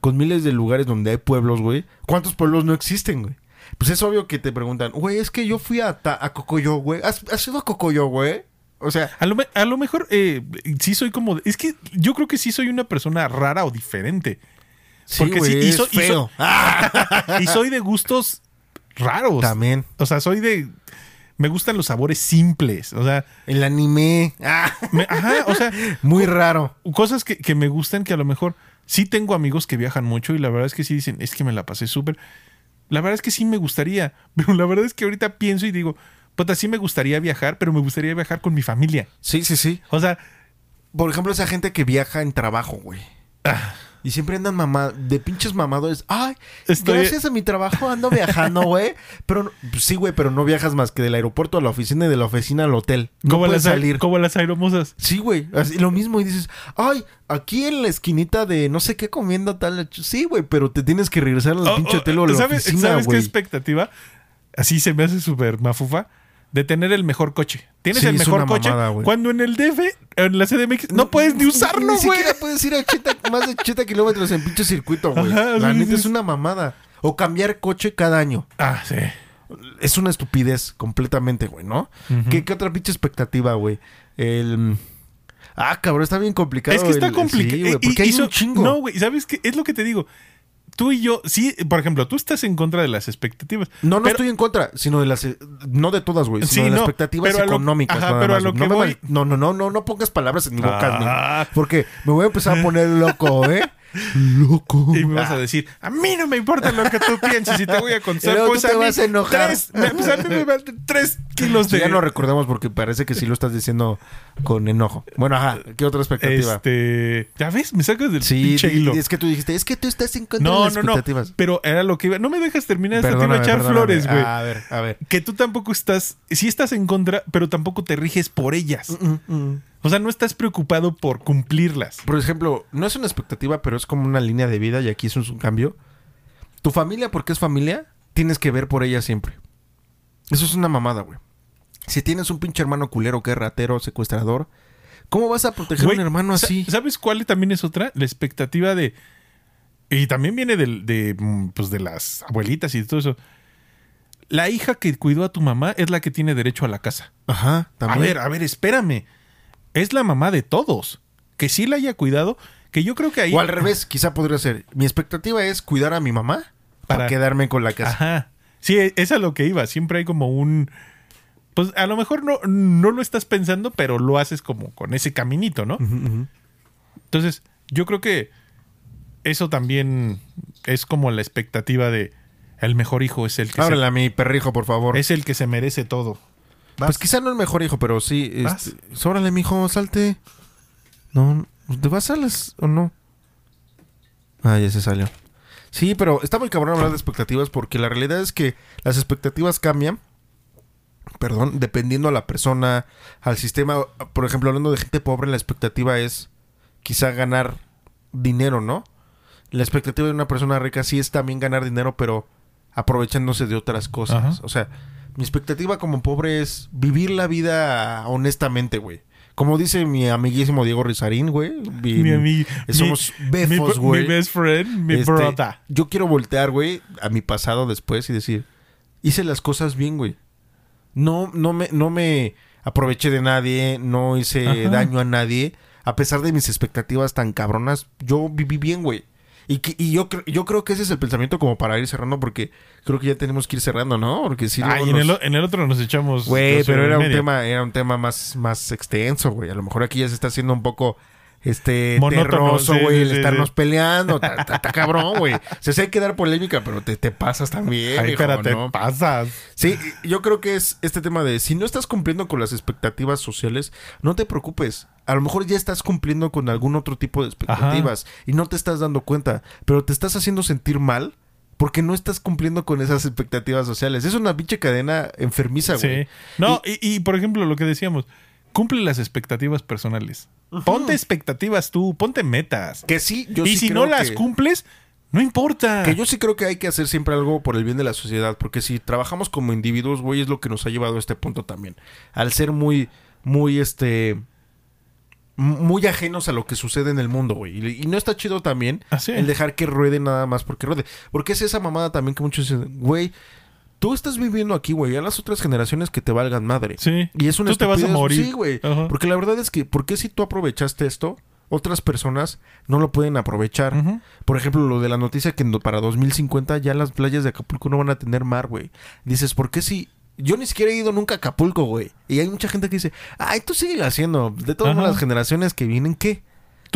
con miles de lugares donde hay pueblos, güey, ¿cuántos pueblos no existen, güey? Pues es obvio que te preguntan, güey, es que yo fui a, Ta- a Cocoyo, güey. ¿Has, has ido a Cocoyo, güey? O sea, A lo, a lo mejor eh, sí soy como. Es que yo creo que sí soy una persona rara o diferente. Sí, Porque sí, y es so- y so- feo. Ah, [laughs] Y soy de gustos raros. También. O sea, soy de. Me gustan los sabores simples. O sea, El anime. Ah, me- ajá, o sea, [laughs] muy raro. cosas que, que me gustan que a lo mejor sí tengo amigos que viajan mucho y la verdad es que sí dicen, es que me la pasé súper. La verdad es que sí me gustaría, [laughs] pero la verdad es que ahorita pienso y digo, puta, sí me gustaría viajar, pero me gustaría viajar con mi familia. Sí, sí, sí. O sea, Por ejemplo, esa gente que viaja en trabajo, güey. ah, Y siempre andan mamá de pinches mamadores. Ay, Estoy- gracias a mi trabajo ando viajando, güey. Pero sí, güey, pero no viajas más que del aeropuerto a la oficina y de la oficina al hotel. No como, puedes las, salir. como las aeromosas. Sí, güey. Lo mismo y dices, ay, aquí en la esquinita de no sé qué comiendo tal. Sí, güey, pero te tienes que regresar al Oh, pinche oh, hotel o a la ¿Sabes, oficina, ¿sabes qué expectativa? Así se me hace súper mafufa. De tener el mejor coche. Tienes Sí, el mejor coche mamada, cuando en el DF, en la CDMX, no puedes ni usarlo, Ni güey. siquiera puedes ir a 80 [laughs] más de 80 kilómetros en pinche circuito, güey. La sí, neta sí, es una mamada. O cambiar coche cada año. Ah, sí. Es una estupidez completamente, güey, ¿no? ¿Qué, qué otra pinche expectativa, güey? El... Ah, cabrón, está bien complicado. Es que está complicado. Sí, güey, porque hay un chingo. No, güey, ¿sabes qué? Es lo que te digo. Tú y yo, sí, por ejemplo, tú estás en contra de las expectativas. No, no Pero- estoy en contra, sino de las eh, no de todas, güey, sino Sí, de las no, expectativas pero a lo- económicas. ajá, pero a lo que no, voy- no, no, no, no, no pongas palabras en mi boca, Ah. güey, porque me voy a empezar a poner loco, ¿eh? [laughs] Loco. [laughs] Y me vas a decir, a mí no me importa lo que tú pienses y te voy a [laughs] contar. luego Pues a vas a enojar. Tres, me- pues a mí me van tres kilos de... ya no recordamos porque parece que sí lo estás diciendo con enojo. Bueno, ajá, ¿qué otra expectativa? Este, ya ves, me sacas del sí, pinche hilo. es que tú dijiste, es que tú estás en contra de No, las no, no. expectativas. Pero era lo que iba. No me dejas terminar, hasta te iba a echar flores, güey. A ver, a ver. Que tú tampoco estás, sí estás en contra, pero tampoco te riges por ellas. Mm, O sea, no estás preocupado por cumplirlas. Por ejemplo, no es una expectativa, pero es como una línea de vida y aquí eso es un cambio. Tu familia, porque es familia, tienes que ver por ella siempre. Eso es una mamada, güey. Si tienes un pinche hermano culero que es ratero, secuestrador, ¿cómo vas a proteger a un hermano así? ¿Sabes cuál también es otra? La expectativa de. Y también viene del- de, mm, pues de las abuelitas y todo eso. La hija que cuidó a tu mamá es la que tiene derecho a la casa. Ajá, también. A ver, a ver, espérame. Es la mamá de todos. Que sí la haya cuidado. Que yo creo que ahí. O al revés, quizá podría ser. Mi expectativa es cuidar a mi mamá para, Para- quedarme con la casa. Ajá. Sí, e- es a lo que iba. Siempre hay como un. Pues a lo mejor no, no lo estás pensando, pero lo haces como con ese caminito, ¿no? Entonces, yo creo que eso también es como la expectativa de el mejor hijo es el que Ábrele a mi perrijo, por favor. es el que se merece todo. Pues quizá no el mejor hijo, pero sí. Vas. Este, sóbrale, mijo, salte. No, ¿te vas a las o no? Ah, ya se salió. Sí, pero está muy cabrón hablar de expectativas porque la realidad es que las expectativas cambian. Perdón, dependiendo a la persona, al sistema. Por ejemplo, hablando de gente pobre, la expectativa es quizá ganar dinero, ¿no? La expectativa de una persona rica sí es también ganar dinero, pero aprovechándose de otras cosas. Ajá. O sea, mi expectativa como pobre es vivir la vida honestamente, güey. Como dice mi amiguísimo Diego Rizarín, güey. mi- Mi Somos mi- befos, mi- güey. Mi best friend, mi Este, brother. Yo quiero voltear, güey, a mi pasado después y decir, hice las cosas bien, güey. No, no me, no me aproveché de nadie, no hice Ajá. daño a nadie. A pesar de mis expectativas tan cabronas, yo viví bien, güey. Y, que- y yo, yo creo que ese es el pensamiento como para ir cerrando, porque creo que ya tenemos que ir cerrando, ¿no? Porque si Ah, y en el, o- en el otro nos echamos. Güey, pero era un media. tema, era un tema más, más extenso, güey. A lo mejor aquí ya se está haciendo un poco este terroso, güey, sí, el sí, estarnos sí. peleando. Está cabrón, güey. O sea, sí hay que dar polémica, pero te, te pasas también. Ay, hijo, ¿no? pasas. Sí, yo creo que es este tema de si no estás cumpliendo con las expectativas sociales, no te preocupes. A lo mejor ya estás cumpliendo con algún otro tipo de expectativas y no te estás dando cuenta, pero te estás haciendo sentir mal porque no estás cumpliendo con esas expectativas sociales. Es una pinche cadena enfermiza, güey. Sí. No, y, y, por ejemplo, lo que decíamos, cumple las expectativas personales. Ponte expectativas tú, ponte metas. Que sí, yo y sí si creo no las que- cumples, no importa. Que yo sí creo que hay que hacer siempre algo por el bien de la sociedad, porque si trabajamos como individuos, güey, es lo que nos ha llevado a este punto también. Al ser muy, muy, este, muy ajenos a lo que sucede en el mundo, güey. Y, y no está chido también Así es. el dejar que ruede nada más porque ruede. Porque es esa mamada también que muchos dicen, güey, tú estás viviendo aquí, güey, a las otras generaciones que te valgan madre. Sí. Y es una Tú te vas a morir. Sí, güey. Ajá. Porque la verdad es que, ¿por qué si tú aprovechaste esto, otras personas no lo pueden aprovechar? Por ejemplo, lo de la noticia que para 2050 ya las playas de Acapulco no van a tener mar, güey. Dices, ¿por qué si...? Yo ni siquiera he ido nunca a Acapulco, güey. Y hay mucha gente que dice, ay, tú sigue haciendo. De todas las generaciones que vienen, ¿qué?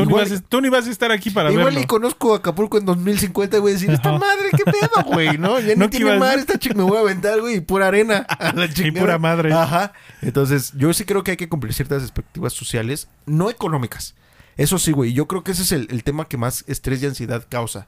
Tú, ni Igual- vas, a- tú ni vas a estar aquí para Igual verlo. y conozco Acapulco en 2050, güey. Decir, esta madre, qué pedo, güey, ¿no? [laughs] Ya No que tiene mar, esta chica me voy a aventar, güey, y pura arena. A la [laughs] chingada. pura madre. Ajá. Entonces, yo sí creo que hay que cumplir ciertas expectativas sociales, no económicas. Eso sí, güey. Yo creo que ese es el, el tema que más estrés y ansiedad causa.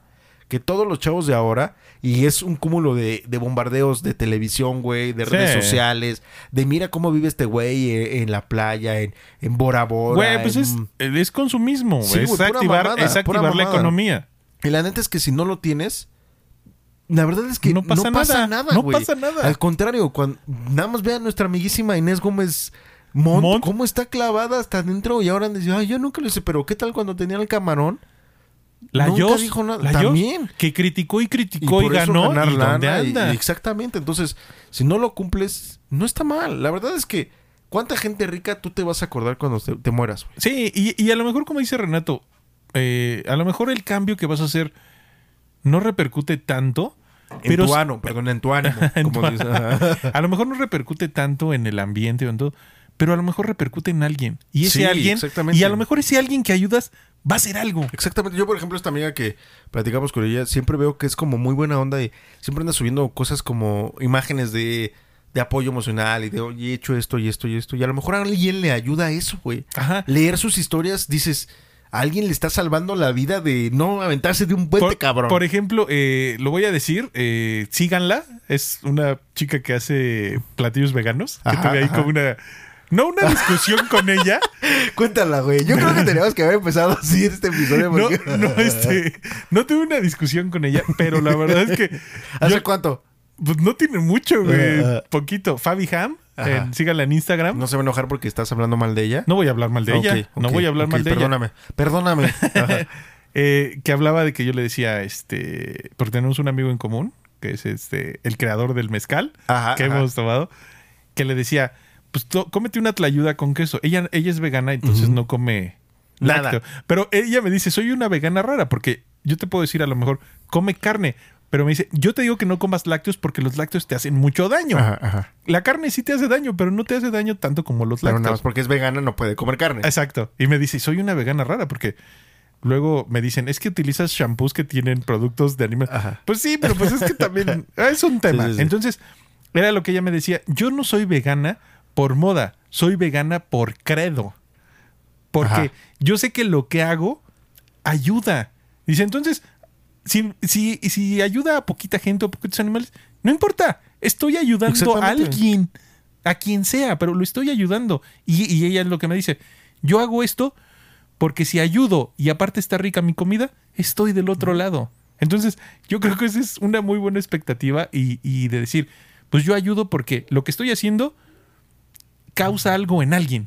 Que todos los chavos de ahora, y es un cúmulo de, de bombardeos de televisión, güey, de Sí. redes sociales, de mira cómo vive este güey eh, en, la playa, en, en Bora Bora. Güey, pues en- es, es consumismo. Sí, es güey, activar, mamada, es activar la economía. Y la neta es que si no lo tienes, la verdad es que No pasa nada, no güey. pasa nada. Al contrario, cuando nada más vean nuestra amiguísima Inés Gómez Montt, Montt. cómo está clavada hasta adentro y ahora dice, ay, yo nunca lo hice, pero ¿qué tal cuando tenía el camarón? La Nunca Yos, dijo nada. la También. que criticó y criticó y, ganó. ganar ¿Y dónde lana, y- anda? y exactamente. Entonces, si no lo cumples, no está mal. La verdad es que ¿cuánta gente rica tú te vas a acordar cuando te, te mueras? Sí, y, y a lo mejor, como dice Renato, eh, a lo mejor el cambio que vas a hacer no repercute tanto. En Pero tu ano, perdón, en tu ánimo. [laughs] Como [laughs] a lo mejor no repercute tanto en el ambiente o en todo, pero a lo mejor repercute en alguien. Y ese Sí, alguien, y a lo mejor ese alguien que ayudas va a hacer algo. Exactamente. Yo, por ejemplo, esta amiga que platicamos con ella, siempre veo que es como muy buena onda y siempre anda subiendo cosas como imágenes de, de apoyo emocional y de, oye, he hecho esto y esto y esto. Y a lo mejor a alguien le ayuda a eso, güey. Ajá. Leer sus historias, dices, a alguien le está salvando la vida de no aventarse de un puente, Por, cabrón. por ejemplo, eh, lo voy a decir, eh, síganla. Es una chica que hace platillos veganos. Que Ajá, tuve ahí ajá. como una. No una discusión con ella. [laughs] Cuéntala, güey. Yo creo que teníamos que haber empezado así este episodio. No, porque- no, este. No tuve una discusión con ella, pero la verdad es que. ¿Hace yo- cuánto? pues no tiene mucho, güey. Ajá. Poquito. Fabi Ham. En- síganla en Instagram. No se va a enojar porque estás hablando mal de ella. No voy a hablar mal de ella. No voy a hablar mal de ella. Perdóname. Perdóname. [laughs] Eh, que hablaba de que yo le decía, este, porque tenemos un amigo en común, que es este, el creador del mezcal, Ajá, que ajá. hemos tomado, que le decía, pues to- cómete una tlayuda con queso. Ella, ella es vegana, entonces no come Nada. lácteo. Pero ella me dice, soy una vegana rara, porque yo te puedo decir a lo mejor, come carne. Pero me dice, yo te digo que no comas lácteos porque los lácteos te hacen mucho daño. Ajá, ajá. La carne sí te hace daño, pero no te hace daño tanto como los Pero nada lácteos. más porque es vegana no puede comer carne. Exacto. Y me dice, soy una vegana rara porque luego me dicen, es que utilizas shampoos que tienen productos de animales. Ajá. Pues sí, pero pues es que también [laughs] es un tema. Sí, sí, sí. Entonces, era lo que ella me decía, yo no soy vegana por moda, soy vegana por credo. Porque Ajá. yo sé que lo que hago ayuda. Dice, entonces, si, si, si ayuda a poquita gente o poquitos animales, no importa, estoy ayudando a alguien, a quien sea, pero lo estoy ayudando. Y, y ella es lo que me dice, yo hago esto porque si ayudo y aparte está rica mi comida, estoy del otro lado. Entonces, yo creo que esa es una muy buena expectativa y, y de decir, pues yo ayudo porque lo que estoy haciendo causa algo en alguien.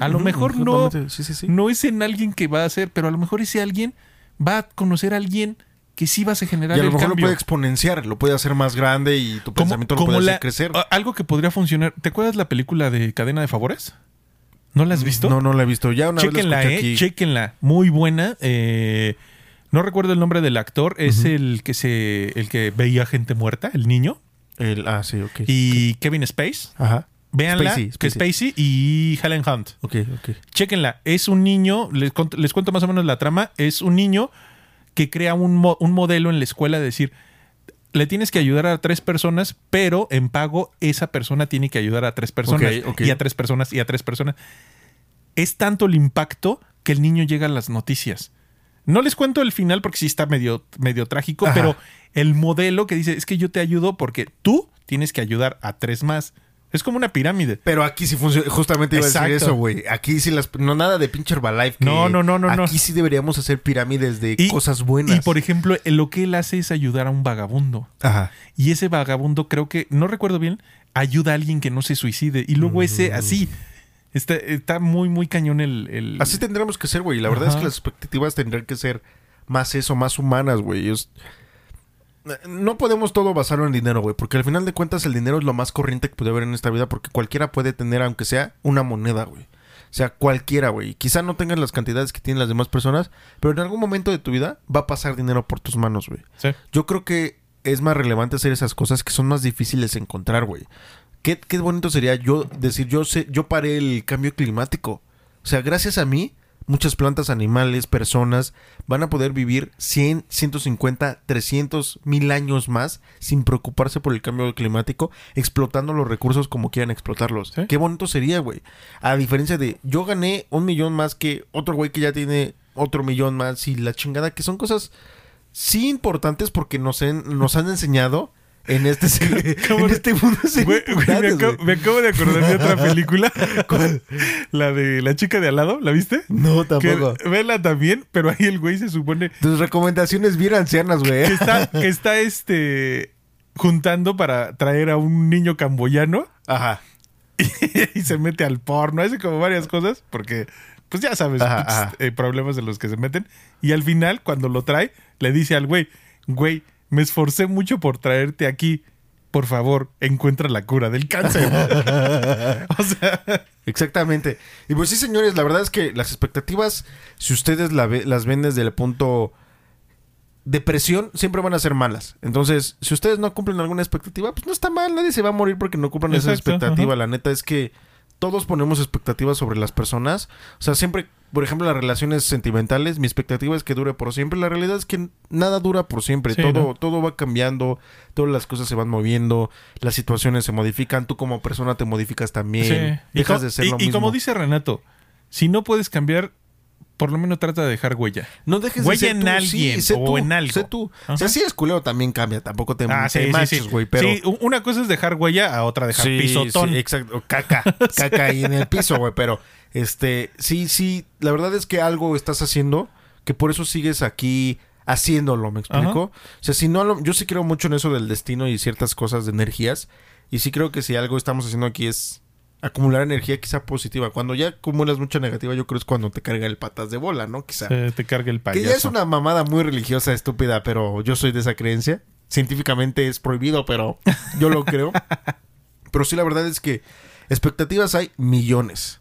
A lo mejor no, exactamente. Sí, sí, sí. no es en alguien que va a hacer, pero a lo mejor ese alguien va a conocer a alguien que sí vas a generar Y a lo mejor lo cambio. puede exponenciar, lo puede hacer más grande y tu Como- pensamiento lo puede la- hacer crecer. algo que podría funcionar. ¿Te acuerdas la película de Cadena de Favores? ¿No la has visto? No, no la he visto. Ya una Chéquenla, vez la eh. aquí. Chéquenla. Muy buena. Eh, no recuerdo el nombre del actor. Es el que se. el que veía gente muerta, el niño. El- ah, sí, ok. Y Kevin Space. Ajá. Véanla. Spacey, que Spacey. Spacey y Helen Hunt. Ok, ok. Chéquenla. Es un niño. Les, cont- les cuento más o menos la trama. Es un niño que crea un, mo- un modelo en la escuela de decir. Le tienes que ayudar a tres personas, pero en pago esa persona tiene que ayudar a tres personas. Ok, ok. Y a tres personas y a tres personas. Es tanto el impacto que el niño llega a las noticias. No les cuento el final porque sí está medio, medio trágico, Ajá. pero el modelo que dice es que yo te ayudo porque tú tienes que ayudar a tres más. Es como una pirámide. Pero aquí sí funciona. Justamente iba a decir eso, güey. Aquí sí las. No nada de pinche Herbalife. que No, no, no, no, no. Aquí sí deberíamos hacer pirámides de Y- cosas buenas. Y por ejemplo, eh, lo que él hace es ayudar a un vagabundo. Ajá. Y ese vagabundo creo que, no recuerdo bien, ayuda a alguien que no se suicide. Y luego ese Mm. así. Está, está muy, muy cañón el... el- Así tendremos que ser, güey. La verdad es que las expectativas tendrán que ser más eso, más humanas, güey. Es- No podemos todo basarlo en dinero, güey. Porque al final de cuentas el dinero es lo más corriente que puede haber en esta vida. Porque cualquiera puede tener, aunque sea, una moneda, güey. O sea, cualquiera, güey. Quizá no tengas las cantidades que tienen las demás personas. Pero en algún momento de tu vida va a pasar dinero por tus manos, güey. Sí. Yo creo que es más relevante hacer esas cosas que son más difíciles de encontrar, güey. Qué, qué bonito sería yo decir, yo sé, yo paré el cambio climático. O sea, gracias a mí, muchas plantas, animales, personas van a poder vivir 100, 150, 300, mil años más sin preocuparse por el cambio climático, explotando los recursos como quieran explotarlos. Sí. Qué bonito sería, güey. A diferencia de, yo gané un millón más que otro güey que ya tiene otro millón más y la chingada, que son cosas sí importantes porque nos, en- nos han enseñado en este, [laughs] ¿Cómo [laughs] en este mundo. ser Güey, güey, me, acabo, güey. me acabo de acordar de otra [laughs] película. ¿Cuál? La de la chica de al lado, ¿la viste? No, Que, tampoco. vela también, pero ahí el güey se supone Tus recomendaciones bien ancianas, güey. que está, que está este juntando para traer a un niño camboyano Ajá. y se mete al porno, hace como varias cosas, porque pues ya sabes, Ajá, ajá. eh, problemas de los que se meten. Y al final, cuando lo trae, le dice al güey, güey, me esforcé mucho por traerte aquí. Por favor, encuentra la cura del cáncer. [laughs] [laughs] o sea, Exactamente. Y pues sí, señores, la verdad es que las expectativas, si ustedes la ve- las ven desde el punto depresión siempre van a ser malas. Entonces, si ustedes no cumplen alguna expectativa, pues no está mal, nadie se va a morir porque no cumplan esa expectativa. ajá. La neta es que todos ponemos expectativas sobre las personas. O sea, siempre, por ejemplo, las relaciones sentimentales, mi expectativa es que dure por siempre. La realidad es que nada dura por siempre. Sí, todo, ¿no? todo va cambiando, todas las cosas se van moviendo, las situaciones se modifican, tú como persona te modificas también. Sí. Y, Dejas de ser y- lo y mismo. como dice Renato, si no puedes cambiar, por lo menos trata de dejar huella. No dejes Huella de ser en tú. alguien sé o tú, en algo. Sé tú. Ajá. O sea, si es culero también cambia. Tampoco te, Ah, te sí, sí, manches, sí. güey. Pero... Sí, una cosa es dejar huella, a otra dejar Sí, pisotón. sí, exacto. Caca. [laughs] Caca ahí en el piso, güey. Pero, este, sí, sí. La verdad es que algo estás haciendo que por eso sigues aquí haciéndolo, ¿me explico? O sea, si no, yo sí creo mucho en eso del destino y ciertas cosas de energías. Y sí creo que si algo estamos haciendo aquí es acumular energía quizá positiva. Cuando ya acumulas mucha negativa, yo creo es cuando te carga el patas de bola, ¿no? Quizá. Te carga el Que payaso. ya es una mamada muy religiosa, estúpida, pero yo soy de esa creencia. Científicamente es prohibido, pero yo lo creo. [laughs] pero sí, la verdad es que expectativas hay millones.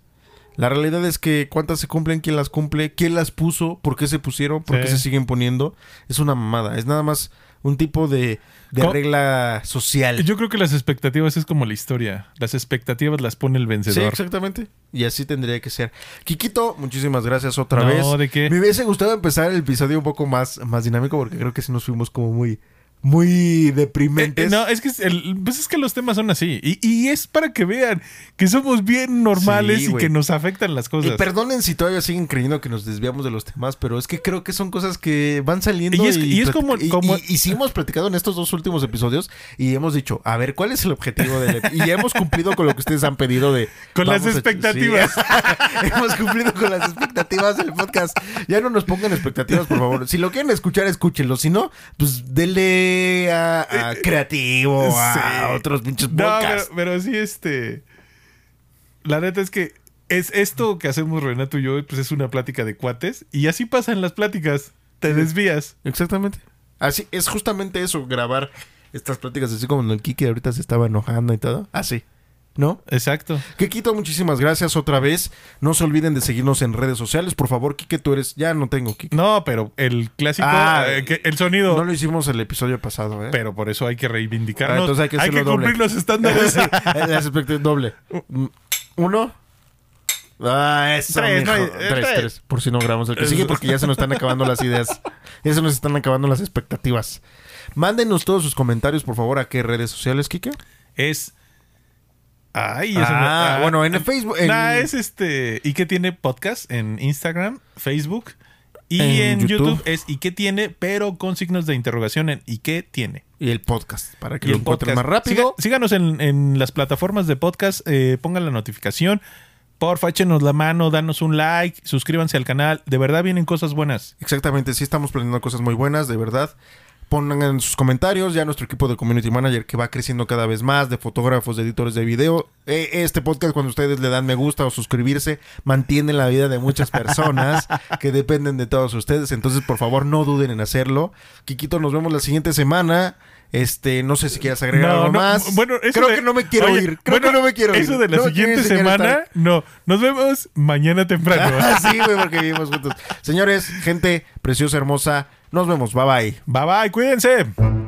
La realidad es que cuántas se cumplen, quién las cumple, quién las puso, por qué se pusieron, por qué se siguen poniendo. Es una mamada. Es nada más un tipo de, regla social. Yo creo que las expectativas es como la historia. Las expectativas las pone el Sí, vencedor. exactamente. Y así tendría que ser. Kikito, muchísimas gracias otra No, vez. ¿de qué? Me hubiese gustado empezar el episodio un poco más, más dinámico porque creo que sí nos fuimos como muy, muy deprimentes. Eh, no, es que, el- pues es que los temas son así. Y, y es para que vean que somos bien normales Sí, y que nos afectan las Y cosas. perdonen si todavía siguen creyendo que nos desviamos de los temas, pero es que creo que son cosas que van saliendo. Y es- y como- y- como- y- y sí hemos platicado en estos dos últimos episodios y hemos dicho, a ver, ¿cuál es el objetivo del Y ya hemos cumplido con lo que ustedes han pedido de... [laughs] Con las a- expectativas. Sí. [laughs] hemos cumplido con las expectativas del podcast. Ya no nos pongan expectativas, por favor. Si lo quieren escuchar, escúchenlo. Si no, pues denle a, a creativo, a Sí. otros pinches No, pero, podcasts. pero sí, este. La neta es que es esto que hacemos Renato y yo, pues es una plática de cuates. Y así pasan las pláticas. Te desvías. Exactamente. Así, es justamente eso, grabar estas pláticas así como el Kike ahorita se estaba enojando y todo. Así. ¿No? Exacto. Kikito, muchísimas gracias otra vez. No se olviden de seguirnos en redes sociales. Por favor, Kike, tú eres... Ya no tengo Kike. No, pero el clásico, Ah, eh, que- el sonido. No lo hicimos el episodio pasado, ¿eh? Pero por eso hay que reivindicarnos. Ah, entonces hay que hacerlo doble. cumplir los estándares. [laughs] Las expectativas doble. Mm, Uno. Ah, eso, Tres, no hay- eh, tres, tres. tres. Por si no grabamos el que sigue, porque ya se nos están acabando las ideas. Ya se nos están acabando las expectativas. Mándenos todos sus comentarios, por favor, a qué redes sociales, Kike. es. Ay, eso no- Ah, bueno, en el Facebook. en- Nah, es este. ¿Y qué tiene podcast? En Instagram, Facebook. Y En en, YouTube. YouTube. es ¿y qué tiene? Pero con signos de interrogación en ¿y qué tiene? Y el podcast, para que Y lo encuentren podcast. más rápido. Siga- síganos en, en las plataformas de podcast, eh, pongan la notificación. Porfa, échenos la mano, danos un like, suscríbanse al canal. De verdad vienen cosas buenas. Exactamente, sí estamos planeando cosas muy buenas, de verdad. Pongan en sus comentarios ya nuestro equipo de community manager que va creciendo cada vez más, de fotógrafos, de editores de video. Eh, Este podcast, cuando ustedes le dan me gusta o suscribirse, mantiene la vida de muchas personas [laughs] que dependen de todos ustedes. Entonces, por favor, no duden en hacerlo. Kikito, nos vemos la siguiente semana. Este, no sé si quieras agregar No, algo no, más. Bueno, eso Creo de- que no me quiero Oye, ir. Creo bueno, que no me quiero ir. Eso de la No siguiente semana, no. Nos vemos mañana temprano. [laughs] sí, güey, porque vivimos juntos. Señores, gente preciosa, hermosa. Nos vemos. Bye bye. bye bye, cuídense.